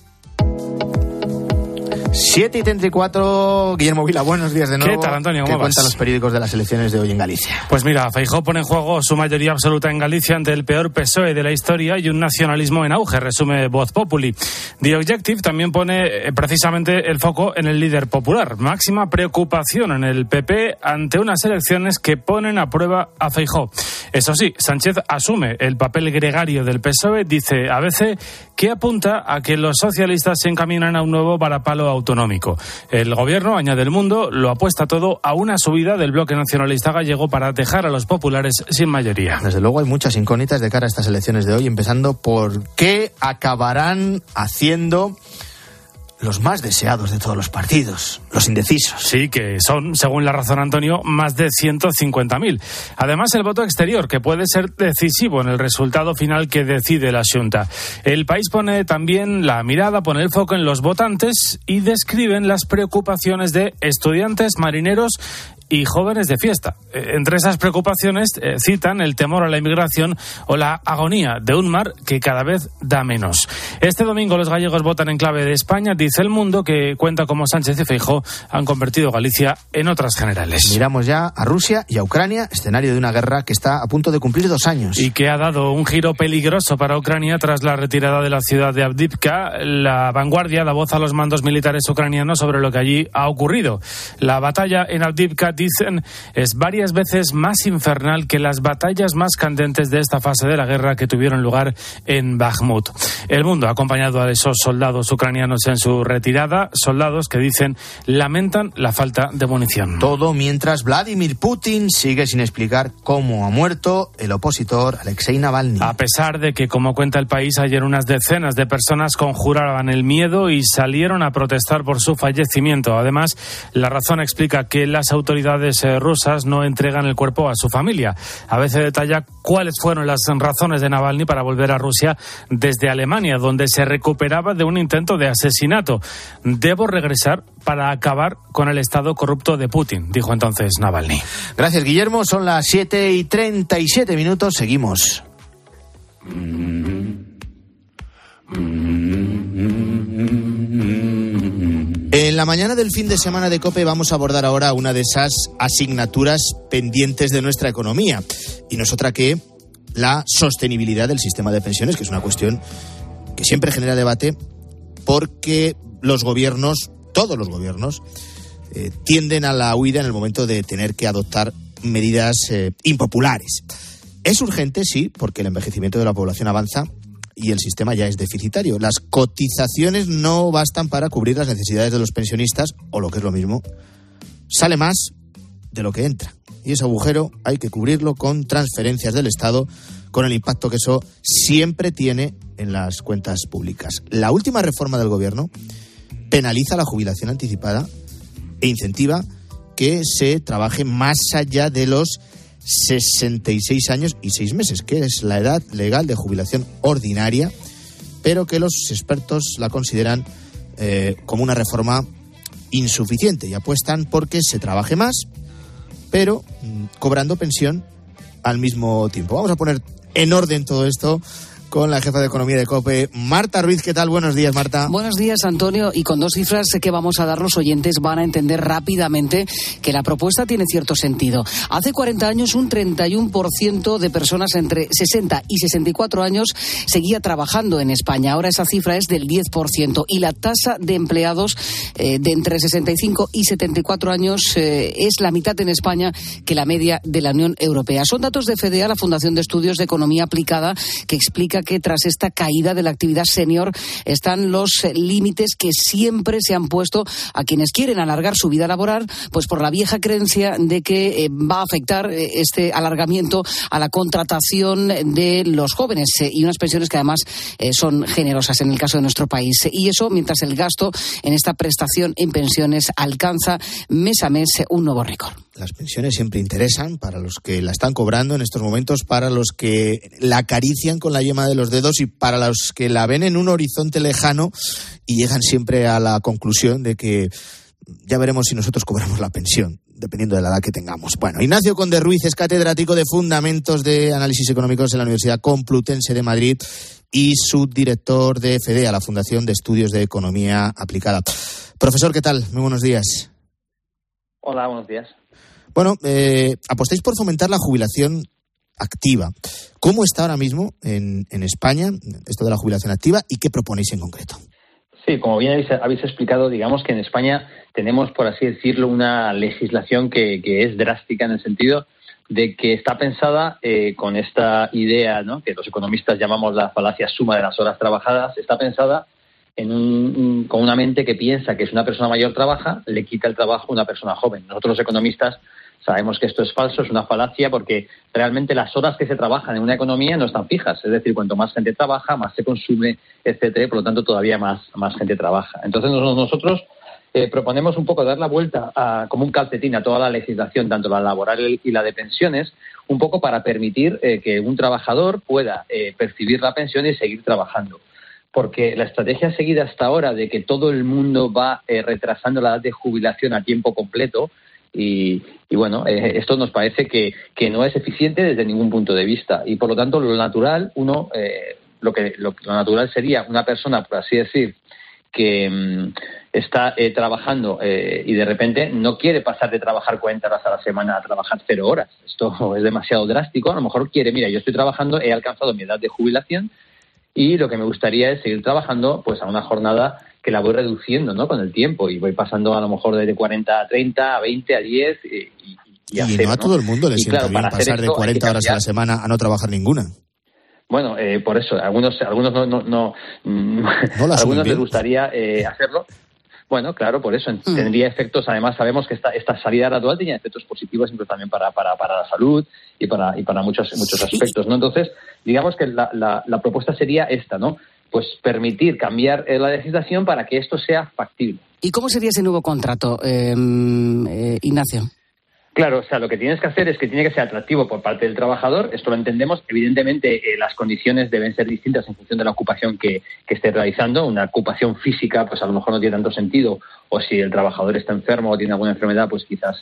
7 y 34, Guillermo Vila, buenos días de nuevo. ¿Qué tal, Antonio? ¿Cómo ¿Qué cuentan los periódicos de las elecciones de hoy en Galicia? Pues mira, Feijó pone en juego su mayoría absoluta en Galicia ante el peor PSOE de la historia y un nacionalismo en auge, resume Voz Populi. The Objective también pone eh, precisamente el foco en el líder popular. Máxima preocupación en el PP ante unas elecciones que ponen a prueba a Feijó. Eso sí, Sánchez asume el papel gregario del PSOE, dice a veces que apunta a que los socialistas se encaminan a un nuevo varapalo autonómico. El gobierno, añade el mundo, lo apuesta todo a una subida del bloque nacionalista gallego para dejar a los populares sin mayoría. Desde luego hay muchas incógnitas de cara a estas elecciones de hoy, empezando por qué acabarán haciendo los más deseados de todos los partidos, los indecisos. Sí, que son, según la razón Antonio, más de 150.000. Además, el voto exterior, que puede ser decisivo en el resultado final que decide la Junta. El país pone también la mirada, pone el foco en los votantes y describen las preocupaciones de estudiantes, marineros y jóvenes de fiesta. Eh, entre esas preocupaciones eh, citan el temor a la inmigración o la agonía de un mar que cada vez da menos. Este domingo los gallegos votan en clave de España, dice el mundo, que cuenta como Sánchez y Feijó han convertido Galicia en otras generales. Miramos ya a Rusia y a Ucrania, escenario de una guerra que está a punto de cumplir dos años. Y que ha dado un giro peligroso para Ucrania tras la retirada de la ciudad de Avdivka. La vanguardia da voz a los mandos militares ucranianos sobre lo que allí ha ocurrido. La batalla en Avdivka dicen, es varias veces más infernal que las batallas más candentes de esta fase de la guerra que tuvieron lugar en Bakhmut. El mundo ha acompañado a esos soldados ucranianos en su retirada, soldados que dicen lamentan la falta de munición. Todo mientras Vladimir Putin sigue sin explicar cómo ha muerto el opositor Alexei Navalny. A pesar de que, como cuenta el país, ayer unas decenas de personas conjuraban el miedo y salieron a protestar por su fallecimiento. Además, la razón explica que las autoridades eh, rusas no entregan el cuerpo a su familia. A veces detalla cuáles fueron las razones de Navalny para volver a Rusia desde Alemania, donde se recuperaba de un intento de asesinato. Debo regresar para acabar con el estado corrupto de Putin, dijo entonces Navalny. Gracias, Guillermo. Son las 7 y 37 minutos. Seguimos. En la mañana del fin de semana de COPE vamos a abordar ahora una de esas asignaturas pendientes de nuestra economía. Y no es otra que la sostenibilidad del sistema de pensiones, que es una cuestión que siempre genera debate porque los gobiernos, todos los gobiernos, eh, tienden a la huida en el momento de tener que adoptar medidas eh, impopulares. Es urgente, sí, porque el envejecimiento de la población avanza y el sistema ya es deficitario. Las cotizaciones no bastan para cubrir las necesidades de los pensionistas, o lo que es lo mismo, sale más de lo que entra. Y ese agujero hay que cubrirlo con transferencias del Estado, con el impacto que eso siempre tiene en las cuentas públicas. La última reforma del Gobierno penaliza la jubilación anticipada e incentiva que se trabaje más allá de los 66 años y 6 meses, que es la edad legal de jubilación ordinaria, pero que los expertos la consideran eh, como una reforma insuficiente y apuestan porque se trabaje más, pero mm, cobrando pensión al mismo tiempo. Vamos a poner en orden todo esto con la jefa de economía de COPE, Marta Ruiz. ¿Qué tal? Buenos días, Marta. Buenos días, Antonio. Y con dos cifras que vamos a dar los oyentes van a entender rápidamente que la propuesta tiene cierto sentido. Hace 40 años, un 31% de personas entre 60 y 64 años seguía trabajando en España. Ahora esa cifra es del 10%. Y la tasa de empleados eh, de entre 65 y 74 años eh, es la mitad en España que la media de la Unión Europea. Son datos de FEDEA, la Fundación de Estudios de Economía Aplicada, que explica que tras esta caída de la actividad senior están los eh, límites que siempre se han puesto a quienes quieren alargar su vida laboral, pues por la vieja creencia de que eh, va a afectar este alargamiento a la contratación de los jóvenes y unas pensiones que además son generosas en el caso de nuestro país. Y eso mientras el gasto en esta prestación en pensiones alcanza mes a mes un nuevo récord. Las pensiones siempre interesan para los que la están cobrando en estos momentos, para los que la acarician con la yema de los dedos y para los que la ven en un horizonte lejano y llegan siempre a la conclusión de que ya veremos si nosotros cobramos la pensión, dependiendo de la edad que tengamos. Bueno, Ignacio Conde Ruiz es catedrático de Fundamentos de Análisis Económicos en la Universidad Complutense de Madrid y subdirector de FEDEA, la Fundación de Estudios de Economía Aplicada. Profesor, ¿qué tal? Muy buenos días. Hola, buenos días. Bueno, eh, apostáis por fomentar la jubilación activa. ¿Cómo está ahora mismo en, España esto de la jubilación activa y qué proponéis en concreto? Sí, como bien habéis, explicado, digamos que en España tenemos, por así decirlo, una legislación que, es drástica en el sentido de que está pensada eh, con esta idea ¿no? que los economistas llamamos la falacia suma de las horas trabajadas, está pensada en con una mente que piensa que si una persona mayor trabaja, le quita el trabajo a una persona joven. Nosotros los economistas Sabemos que esto es falso, es una falacia, porque realmente las horas que se trabajan en una economía no están fijas. Es decir, cuanto más gente trabaja, más se consume, etcétera, por lo tanto todavía más, más gente trabaja. Entonces nosotros eh, proponemos un poco dar la vuelta a, como un calcetín a toda la legislación, tanto la laboral y la de pensiones, un poco para permitir eh, que un trabajador pueda eh, percibir la pensión y seguir trabajando porque la estrategia seguida hasta ahora de que todo el mundo va retrasando la edad de jubilación a tiempo completo y, bueno, eh, esto nos parece que, no es eficiente desde ningún punto de vista. Y por lo tanto, lo natural, uno, eh, lo, que, lo, natural sería una persona, por así decir, que mm, está eh, trabajando y de repente no quiere pasar de trabajar 40 horas a la semana a trabajar cero horas. Esto (laughs) es demasiado drástico. A lo mejor quiere, mira, yo estoy trabajando, he alcanzado mi edad de jubilación y lo que me gustaría es seguir trabajando pues a una jornada que la voy reduciendo ¿no? con el tiempo y voy pasando a lo mejor de 40 a 30, a 20, a 10 y, y, y, no a todo el mundo le sienta bien pasar de 40 horas a la semana a no trabajar ninguna. Bueno, eh, por eso, algunos, algunos no, no, no, (laughs) algunos les gustaría eh, hacerlo. Bueno, claro, por eso mm. tendría efectos. Además, sabemos que esta, esta salida gradual tiene efectos positivos incluso también para, para, para la salud y para, y para muchos, muchos aspectos, ¿no? Entonces, digamos que la, la, la propuesta sería esta, ¿no? pues permitir cambiar eh, la legislación para que esto sea factible. ¿Y cómo sería ese nuevo contrato, em, eh, Ignacio? Claro, o sea, lo que tienes que hacer es que tiene que ser atractivo por parte del trabajador, esto lo entendemos, evidentemente eh, las condiciones deben ser distintas en función de la ocupación que, esté realizando, una ocupación física pues a lo mejor no tiene tanto sentido, o si el trabajador está enfermo o tiene alguna enfermedad, pues quizás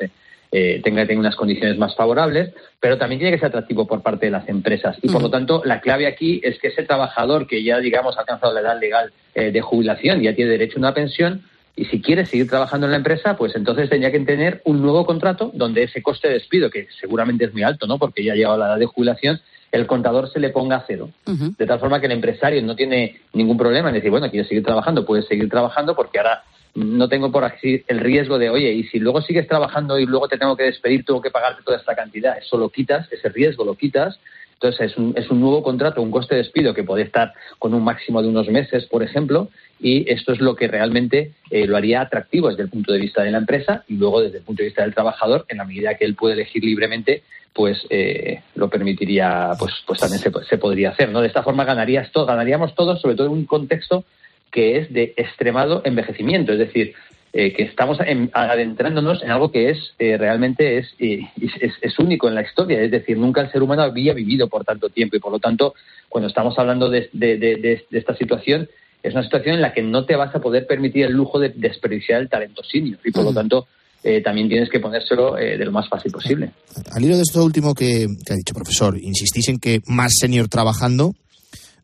eh, tenga, tenga unas condiciones más favorables, pero también tiene que ser atractivo por parte de las empresas. Y por lo tanto, la clave aquí es que ese trabajador que ya, digamos, ha alcanzado la edad legal eh, de jubilación, ya tiene derecho a una pensión, y si quiere seguir trabajando en la empresa, pues entonces tendría que tener un nuevo contrato donde ese coste de despido, que seguramente es muy alto, ¿no? Porque ya ha llegado la edad de jubilación, el contador se le ponga a cero. De tal forma que el empresario no tiene ningún problema en decir, bueno, quiere seguir trabajando, puede seguir trabajando porque ahora no tengo por aquí el riesgo de, oye, y si luego sigues trabajando y luego te tengo que despedir, tengo que pagarte toda esta cantidad. Eso lo quitas, ese riesgo lo quitas. Entonces es un, es un nuevo contrato, un coste de despido que puede estar con un máximo de unos meses, por ejemplo, y esto es lo que realmente eh, lo haría atractivo desde el punto de vista de la empresa y luego desde el punto de vista del trabajador, en la medida que él puede elegir libremente, pues eh, lo permitiría, pues, pues también se, podría hacer, ¿no? De esta forma ganarías todo, ganaríamos todos, sobre todo en un contexto que es de extremado envejecimiento, es decir, eh, que estamos adentrándonos en algo que es eh, realmente es, es, único en la historia, es decir, nunca el ser humano había vivido por tanto tiempo y por lo tanto, cuando estamos hablando de, esta situación, es una situación en la que no te vas a poder permitir el lujo de desperdiciar el talento senior y por lo tanto eh, también tienes que ponérselo de lo más fácil posible. Al hilo de esto último que, que ha dicho profesor, insistís en que más senior trabajando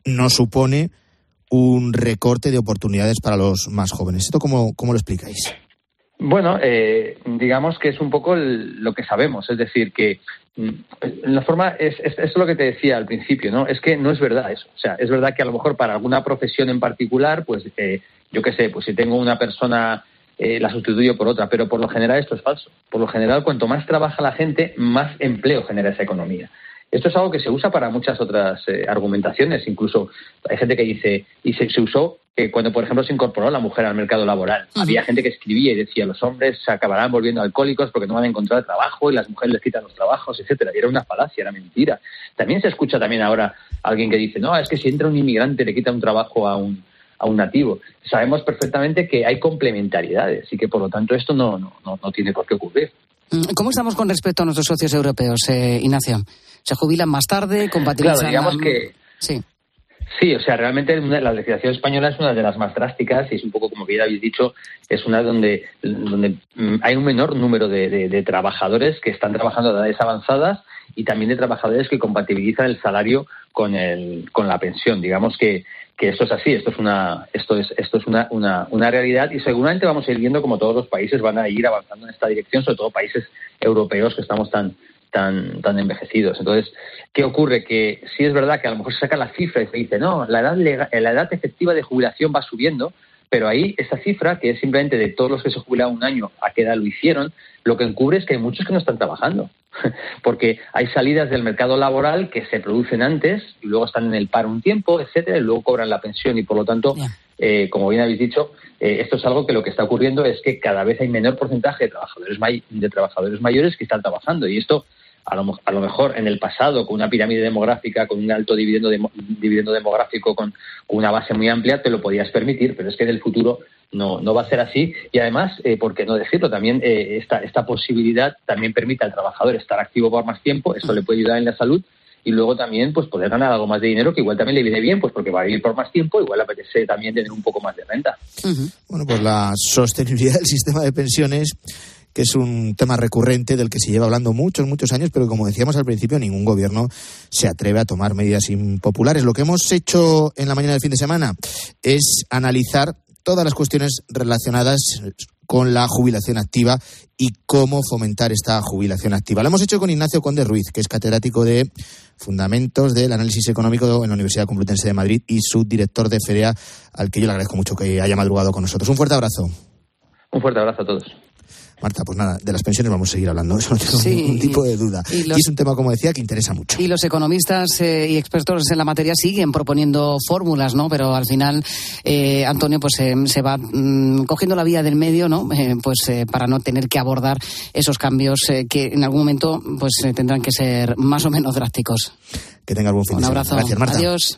no supone un recorte de oportunidades para los más jóvenes. ¿Esto cómo, cómo lo explicáis? Bueno, eh, digamos que es un poco lo que sabemos, es decir, que la forma es, es, lo que te decía al principio, ¿no? Es que no es verdad eso. O sea, es verdad que a lo mejor para alguna profesión en particular, pues eh, yo qué sé, pues si tengo una persona eh, la sustituyo por otra, pero por lo general esto es falso. Por lo general, cuanto más trabaja la gente, más empleo genera esa economía. Esto es algo que se usa para muchas otras eh, argumentaciones. Incluso hay gente que dice, y se, se usó que cuando, por ejemplo, se incorporó la mujer al mercado laboral. Había gente que escribía y decía, los hombres se acabarán volviendo alcohólicos porque no van a encontrar trabajo y las mujeres les quitan los trabajos, etcétera. Y era una falacia, era mentira. También se escucha también ahora alguien que dice, no, es que si entra un inmigrante le quita un trabajo a un, a un nativo. Sabemos perfectamente que hay complementariedades y que, por lo tanto, esto no, no, no tiene por qué ocurrir. Mm, ¿Cómo estamos con respecto a nuestros socios europeos, eh, Ignacio? ¿Se jubilan más tarde? ¿Compatibilizan? Claro, digamos que... Sí. Sí, o sea, realmente la legislación española es una de las más drásticas y es un poco, como bien habéis dicho, es una donde, donde mm, hay un menor número de, trabajadores que están trabajando a edades avanzadas y también de trabajadores que compatibilizan el salario con, el, con la pensión. Digamos que, que esto es así, esto es una, esto es, esto es una, una, una realidad y seguramente vamos a ir viendo como todos los países van a ir avanzando en esta dirección, sobre todo países europeos que estamos tan, tan, tan envejecidos. Entonces, ¿qué ocurre? Que sí es verdad que a lo mejor se saca la cifra y se dice, no, la edad, la edad efectiva de jubilación va subiendo, pero ahí esa cifra, que es simplemente de todos los que se jubilaron un año, a qué edad lo hicieron, lo que encubre es que hay muchos que no están trabajando, (laughs) porque hay salidas del mercado laboral que se producen antes y luego están en el paro un tiempo, etcétera, y luego cobran la pensión y por lo tanto, eh, como bien habéis dicho, eh, esto es algo que lo que está ocurriendo es que cada vez hay menor porcentaje de trabajadores, de trabajadores mayores que están trabajando y esto a lo, mejor en el pasado, con una pirámide demográfica, con un alto dividendo, dividendo demográfico, con, una base muy amplia, te lo podías permitir, pero es que en el futuro no, no va a ser así. Y además, eh, ¿por qué no decirlo? También eh, esta, esta posibilidad también permite al trabajador estar activo por más tiempo, eso le puede ayudar en la salud y luego también pues poder ganar algo más de dinero que igual también le viene bien pues porque va a vivir por más tiempo igual apetece también tener un poco más de renta bueno pues la sostenibilidad del (laughs) sistema de pensiones que es un tema recurrente del que se lleva hablando muchos, muchos años, pero como decíamos al principio, ningún gobierno se atreve a tomar medidas impopulares. Lo que hemos hecho en la mañana del fin de semana es analizar todas las cuestiones relacionadas con la jubilación activa y cómo fomentar esta jubilación activa. Lo hemos hecho con Ignacio Conde Ruiz, que es catedrático de Fundamentos del Análisis Económico en la Universidad Complutense de Madrid y subdirector de FEDEA, al que yo le agradezco mucho que haya madrugado con nosotros. Un fuerte abrazo. Un fuerte abrazo a todos. Marta, pues nada, de las pensiones vamos a seguir hablando, (laughs) eso no tengo ningún tipo de duda. Y, es un tema, como decía, que interesa mucho. Y los economistas eh, y expertos en la materia siguen proponiendo fórmulas, ¿no? Pero al final, eh, Antonio, pues eh, se va mm, cogiendo la vía del medio, ¿no? pues para no tener que abordar esos cambios que en algún momento pues tendrán que ser más o menos drásticos. Que tenga algún fin un abrazo. Gracias, Marta. Adiós.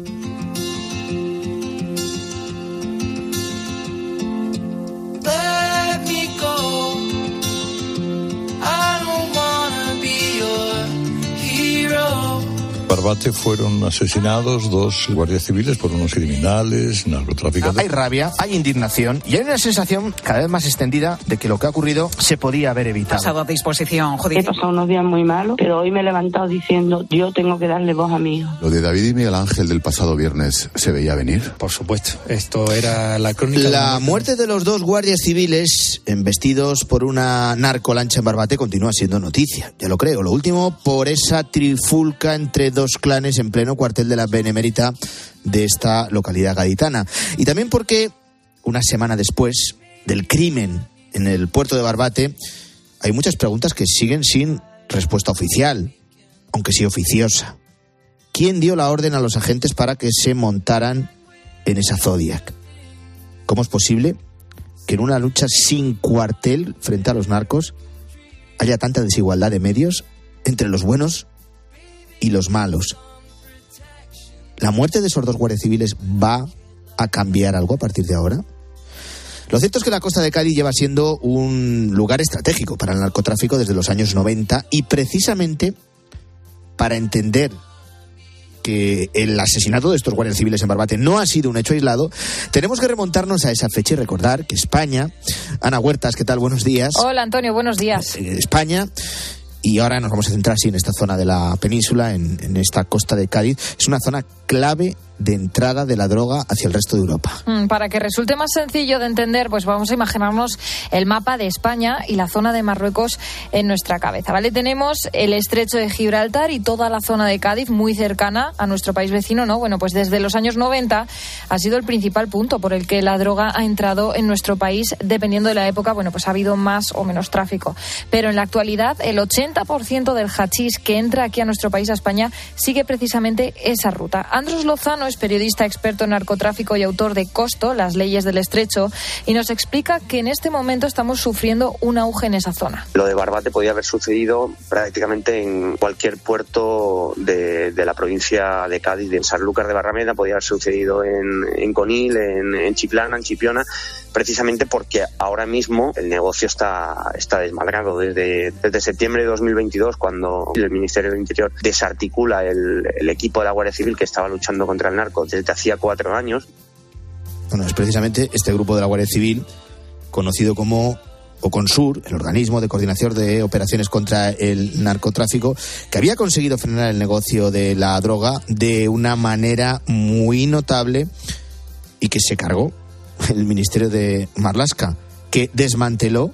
Barbate fueron asesinados dos guardias civiles por unos criminales, narcotraficantes. Hay rabia, hay indignación y hay una sensación cada vez más extendida de que lo que ha ocurrido se podía haber evitado. Pasado a disposición judicial. He pasado unos días muy malos, pero hoy me he levantado diciendo yo tengo que darle voz a mi hijo. Lo de David y Miguel Ángel del pasado viernes se veía venir. Por supuesto, esto era la crónica. La muerte de los dos guardias civiles embestidos por una narcolancha en Barbate continúa siendo noticia, ya lo creo. Lo último por esa trifulca entre dos clanes en pleno cuartel de la Benemérita de esta localidad gaditana. Y también porque una semana después del crimen en el puerto de Barbate, hay muchas preguntas que siguen sin respuesta oficial, aunque sí oficiosa. ¿Quién dio la orden a los agentes para que se montaran en esa Zodiac? ¿Cómo es posible que en una lucha sin cuartel frente a los narcos haya tanta desigualdad de medios entre los buenos y los malos. ¿La muerte de esos dos guardias civiles va a cambiar algo a partir de ahora? Lo cierto es que la costa de Cádiz lleva siendo un lugar estratégico para el narcotráfico desde los años 90 y precisamente para entender que el asesinato de estos guardias civiles en Barbate no ha sido un hecho aislado, tenemos que remontarnos a esa fecha y recordar que España, Ana Huertas, ¿qué tal? Buenos días. Hola Antonio, buenos días. Eh, España y ahora nos vamos a centrar así en esta zona de la península, en, en esta costa de Cádiz. Es una zona clave de entrada de la droga hacia el resto de Europa. Mm, Para que resulte más sencillo de entender, pues vamos a imaginarnos el mapa de España y la zona de Marruecos en nuestra cabeza, ¿vale? Tenemos el estrecho de Gibraltar y toda la zona de Cádiz muy cercana a nuestro país vecino, ¿no? Bueno, pues desde los años 90 ha sido el principal punto por el que la droga ha entrado en nuestro país, dependiendo de la época, bueno, pues ha habido más o menos tráfico. Pero en la actualidad, el 80% del hachís que entra aquí a nuestro país, a España, sigue precisamente esa ruta. Andros Lozano es periodista experto en narcotráfico y autor de Costo, las leyes del estrecho, y nos explica que en este momento estamos sufriendo un auge en esa zona. Lo de Barbate podía haber sucedido prácticamente en cualquier puerto de, de la provincia de Cádiz, en Sanlúcar de Barrameda, podía haber sucedido en, en Conil, en, en Chiplana, en Chipiona, precisamente porque ahora mismo el negocio está, está desmadrado. Desde, desde septiembre de 2022, cuando el Ministerio del Interior desarticula el, el equipo de la Guardia Civil que estaba luchando contra el narco desde hacía cuatro años, Bueno, es precisamente este grupo de la Guardia Civil, conocido como OCONSUR, el organismo de coordinación de operaciones contra el narcotráfico, que había conseguido frenar el negocio de la droga de una manera muy notable y que se cargó (laughs) el Ministerio de Marlasca, que desmanteló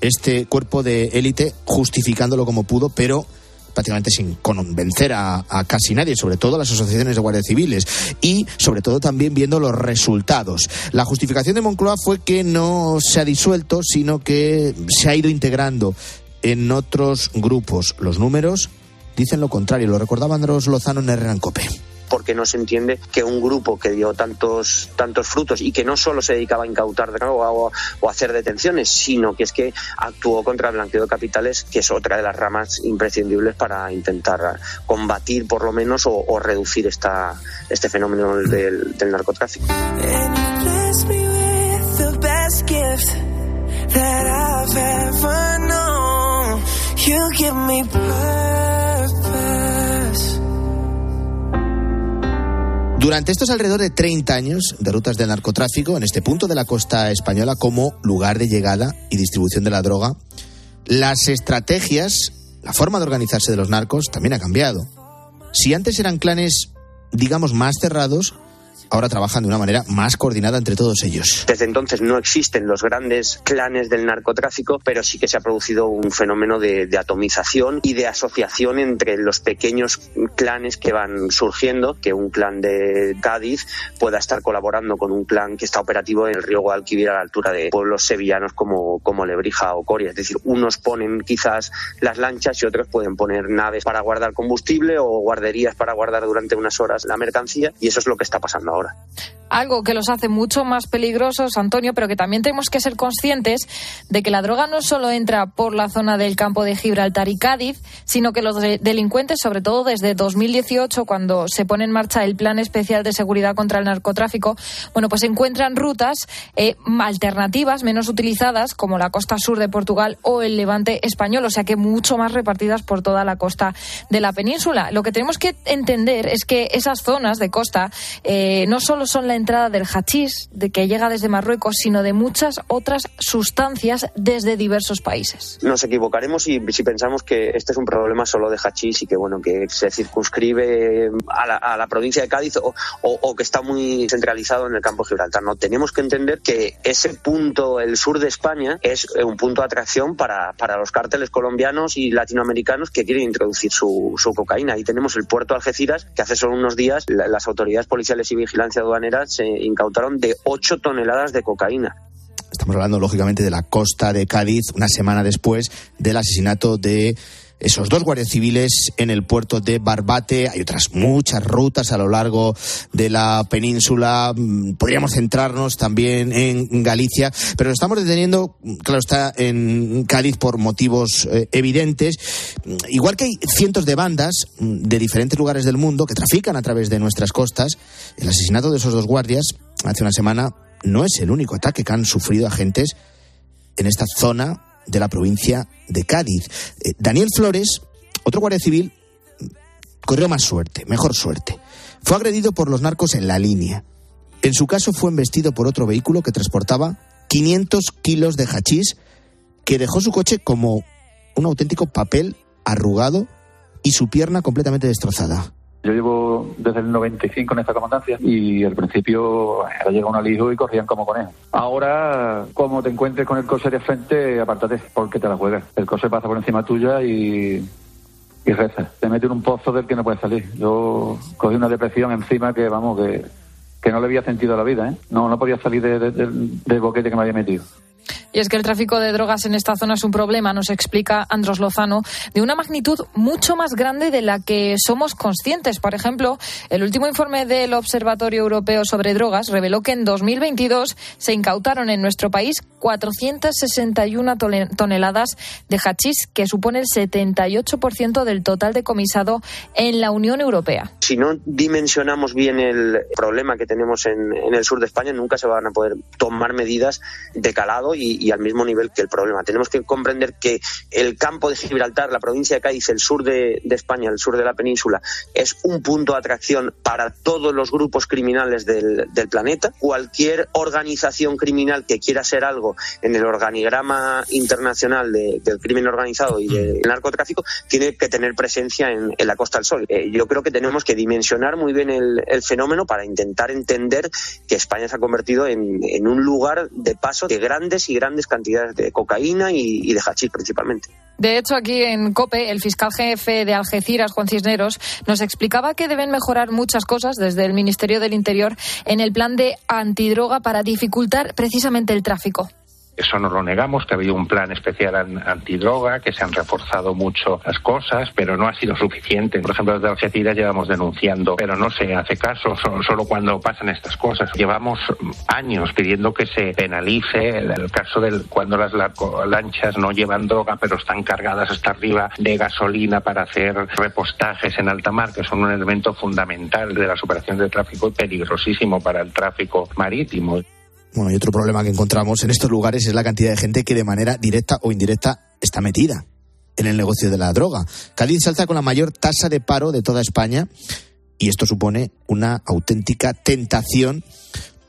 este cuerpo de élite justificándolo como pudo, pero prácticamente sin convencer a, a, casi nadie, sobre todo las asociaciones de guardias civiles y sobre todo también viendo los resultados. La justificación de Moncloa fue que no se ha disuelto, sino que se ha ido integrando en otros grupos. Los números dicen lo contrario, lo recordaba Andros Lozano en Herrera Cope porque no se entiende que un grupo que dio tantos tantos frutos y que no solo se dedicaba a incautar droga o, o hacer detenciones, sino que es que actuó contra el blanqueo de capitales, que es otra de las ramas imprescindibles para intentar combatir por lo menos o, o reducir esta, este fenómeno del, del narcotráfico. Durante estos alrededor de 30 años de rutas de narcotráfico en este punto de la costa española como lugar de llegada y distribución de la droga, las estrategias, la forma de organizarse de los narcos también ha cambiado. Si antes eran clanes, digamos, más cerrados, ahora trabajan de una manera más coordinada entre todos ellos. Desde entonces no existen los grandes clanes del narcotráfico, pero sí que se ha producido un fenómeno de, atomización y de asociación entre los pequeños clanes que van surgiendo, que un clan de Cádiz pueda estar colaborando con un clan que está operativo en el río Guadalquivir a la altura de pueblos sevillanos como, como Lebrija o Coria. Es decir, unos ponen quizás las lanchas y otros pueden poner naves para guardar combustible o guarderías para guardar durante unas horas la mercancía y eso es lo que está pasando ahora. Algo que los hace mucho más peligrosos, Antonio, pero que también tenemos que ser conscientes de que la droga no solo entra por la zona del campo de Gibraltar y Cádiz, sino que los de delincuentes, sobre todo desde 2018, cuando se pone en marcha el Plan Especial de Seguridad contra el Narcotráfico, bueno, pues encuentran rutas eh, alternativas, menos utilizadas, como la costa sur de Portugal o el levante español, o sea que mucho más repartidas por toda la costa de la península. Lo que tenemos que entender es que esas zonas de costa eh, no solo son la entrada del hachís, de que llega desde Marruecos, sino de muchas otras sustancias desde diversos países. Nos equivocaremos si, si pensamos que este es un problema solo de hachís y que bueno que se circunscribe a la, a la provincia de Cádiz o, que está muy centralizado en el campo de Gibraltar. No tenemos que entender que ese punto, el sur de España, es un punto de atracción para, para los cárteles colombianos y latinoamericanos que quieren introducir su, cocaína. Ahí tenemos el puerto de Algeciras, que hace solo unos días la, las autoridades policiales y vigilancia aduanera se incautaron de 8 toneladas de cocaína. Estamos hablando, lógicamente, de la costa de Cádiz, una semana después del asesinato de esos dos guardias civiles en el puerto de Barbate. Hay otras muchas rutas a lo largo de la península. Podríamos centrarnos también en Galicia, pero nos estamos deteniendo, claro está, en Cádiz por motivos eh, evidentes. Igual que hay cientos de bandas de diferentes lugares del mundo que trafican a través de nuestras costas, el asesinato de esos dos guardias hace una semana no es el único ataque que han sufrido agentes en esta zona de la provincia de Cádiz. Eh, Daniel Flores, otro guardia civil, corrió más suerte, mejor suerte. Fue agredido por los narcos en la línea. En su caso fue embestido por otro vehículo que transportaba 500 kilos de hachís que dejó su coche como un auténtico papel arrugado y su pierna completamente destrozada. Yo llevo desde el 95 en esta comandancia y al principio era llega un alijo y corrían como conejos. Ahora, como te encuentres con el coche de frente, apártate porque te la juegas. El coche pasa por encima tuya y, y reza. Te mete en un pozo del que no puedes salir. Yo cogí una depresión encima que, vamos, que, que no le había sentido a la vida. ¿eh? No, no podía salir de- de- del- del boquete que me había metido. Y es que el tráfico de drogas en esta zona es un problema, nos explica Andros Lozano, de una magnitud mucho más grande de la que somos conscientes. Por ejemplo, el último informe del Observatorio Europeo sobre Drogas reveló que en 2022 se incautaron en nuestro país 461 tole- toneladas de hachís, que supone el 78% del total decomisado en la Unión Europea. si no dimensionamos bien el problema que tenemos en, el sur de España, nunca se van a poder tomar medidas de calado y al mismo nivel que el problema. Tenemos que comprender que el campo de Gibraltar, la provincia de Cádiz, el sur de, de España, el sur de la península, es un punto de atracción para todos los grupos criminales del, del planeta. Cualquier organización criminal que quiera ser algo en el organigrama internacional de- del crimen organizado y del narcotráfico tiene que tener presencia en, en la Costa del Sol. Eh, yo creo que tenemos que dimensionar muy bien el, el fenómeno para intentar entender que España se ha convertido en, en un lugar de paso de grandes y grandes cantidades de cocaína y, y de hachís principalmente. De hecho, aquí en COPE, el fiscal jefe de Algeciras, Juan Cisneros, nos explicaba que deben mejorar muchas cosas desde el Ministerio del Interior en el plan de antidroga para dificultar precisamente el tráfico. Eso no lo negamos, que ha habido un plan especial an- antidroga, que se han reforzado mucho las cosas, pero no ha sido suficiente. Por ejemplo, desde Algeciras llevamos denunciando, pero no se hace caso, so- solo cuando pasan estas cosas. Llevamos años pidiendo que se penalice el, caso del cuando las lanchas no llevan droga, pero están cargadas hasta arriba de gasolina para hacer repostajes en alta mar, que son un elemento fundamental de las operaciones de tráfico y peligrosísimo para el tráfico marítimo. Bueno, y otro problema que encontramos en estos lugares es la cantidad de gente que de manera directa o indirecta está metida en el negocio de la droga. Cádiz se alza con la mayor tasa de paro de toda España y esto supone una auténtica tentación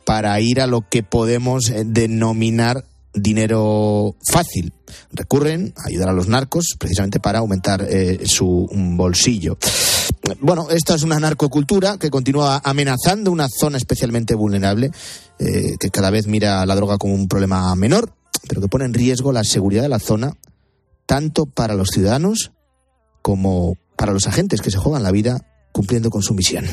para ir a lo que podemos eh, denominar dinero fácil. Recurren a ayudar a los narcos precisamente para aumentar eh, su bolsillo. Bueno, esta es una narcocultura que continúa amenazando una zona especialmente vulnerable, eh, que cada vez mira la droga como un problema menor, pero que pone en riesgo la seguridad de la zona, tanto para los ciudadanos como para los agentes que se juegan la vida cumpliendo con su misión.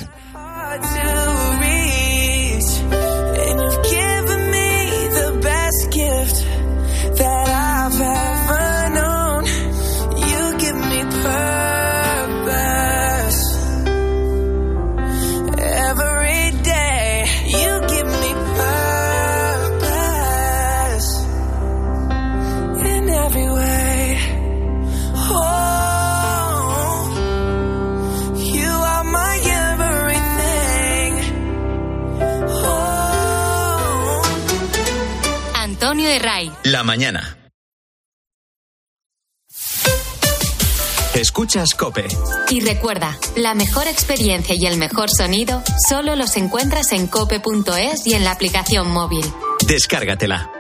Escuchas Cope. Y recuerda, la mejor experiencia y el mejor sonido solo los encuentras en cope.es y en la aplicación móvil. Descárgatela.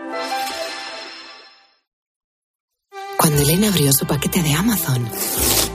Cuando Elena abrió su paquete de Amazon,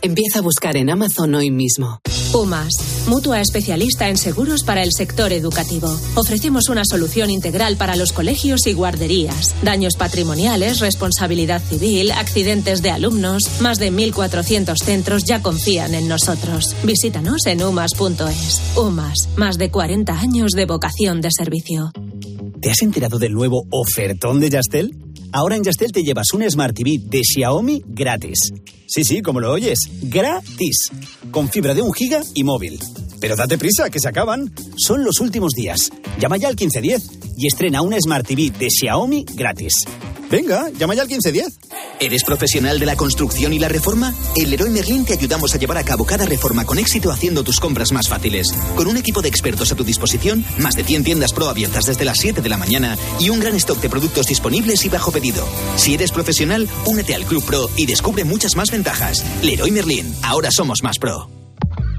Empieza a buscar en Amazon hoy mismo. UMAS, mutua especialista en seguros para el sector educativo. Ofrecemos una solución integral para los colegios y guarderías. Daños patrimoniales, responsabilidad civil, accidentes de alumnos. Más de 1.400 centros ya confían en nosotros. Visítanos en umas.es. UMAS, más de 40 años de vocación de servicio. ¿Te has enterado del nuevo ofertón de Yastel? Ahora en Yastel te llevas un Smart TV de Xiaomi gratis. Sí, sí, como lo oyes, gratis. Con fibra de un giga y móvil. Pero date prisa, que se acaban. Son los últimos días. Llama ya al 1510 y estrena un Smart TV de Xiaomi gratis. Venga, llama ya al 1510. ¿Eres profesional de la construcción y la reforma? En Leroy Merlin te ayudamos a llevar a cabo cada reforma con éxito haciendo tus compras más fáciles. Con un equipo de expertos a tu disposición, más de 100 tiendas pro abiertas desde las 7 de la mañana y un gran stock de productos disponibles y bajo pedido. Si eres profesional, únete al Club Pro y descubre muchas más ventajas. Leroy Merlin, ahora somos más pro.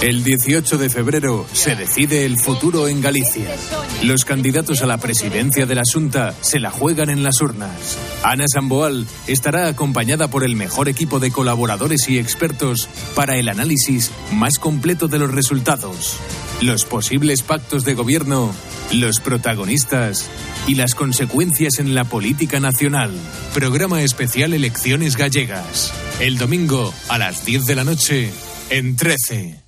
El 18 de febrero se decide el futuro en Galicia. Los candidatos a la presidencia de la Junta se la juegan en las urnas. Ana Samboal estará acompañada por el mejor equipo de colaboradores y expertos para el análisis más completo de los resultados, los posibles pactos de gobierno, los protagonistas y las consecuencias en la política nacional. Programa especial Elecciones Gallegas. El domingo a las 10 de la noche en 13.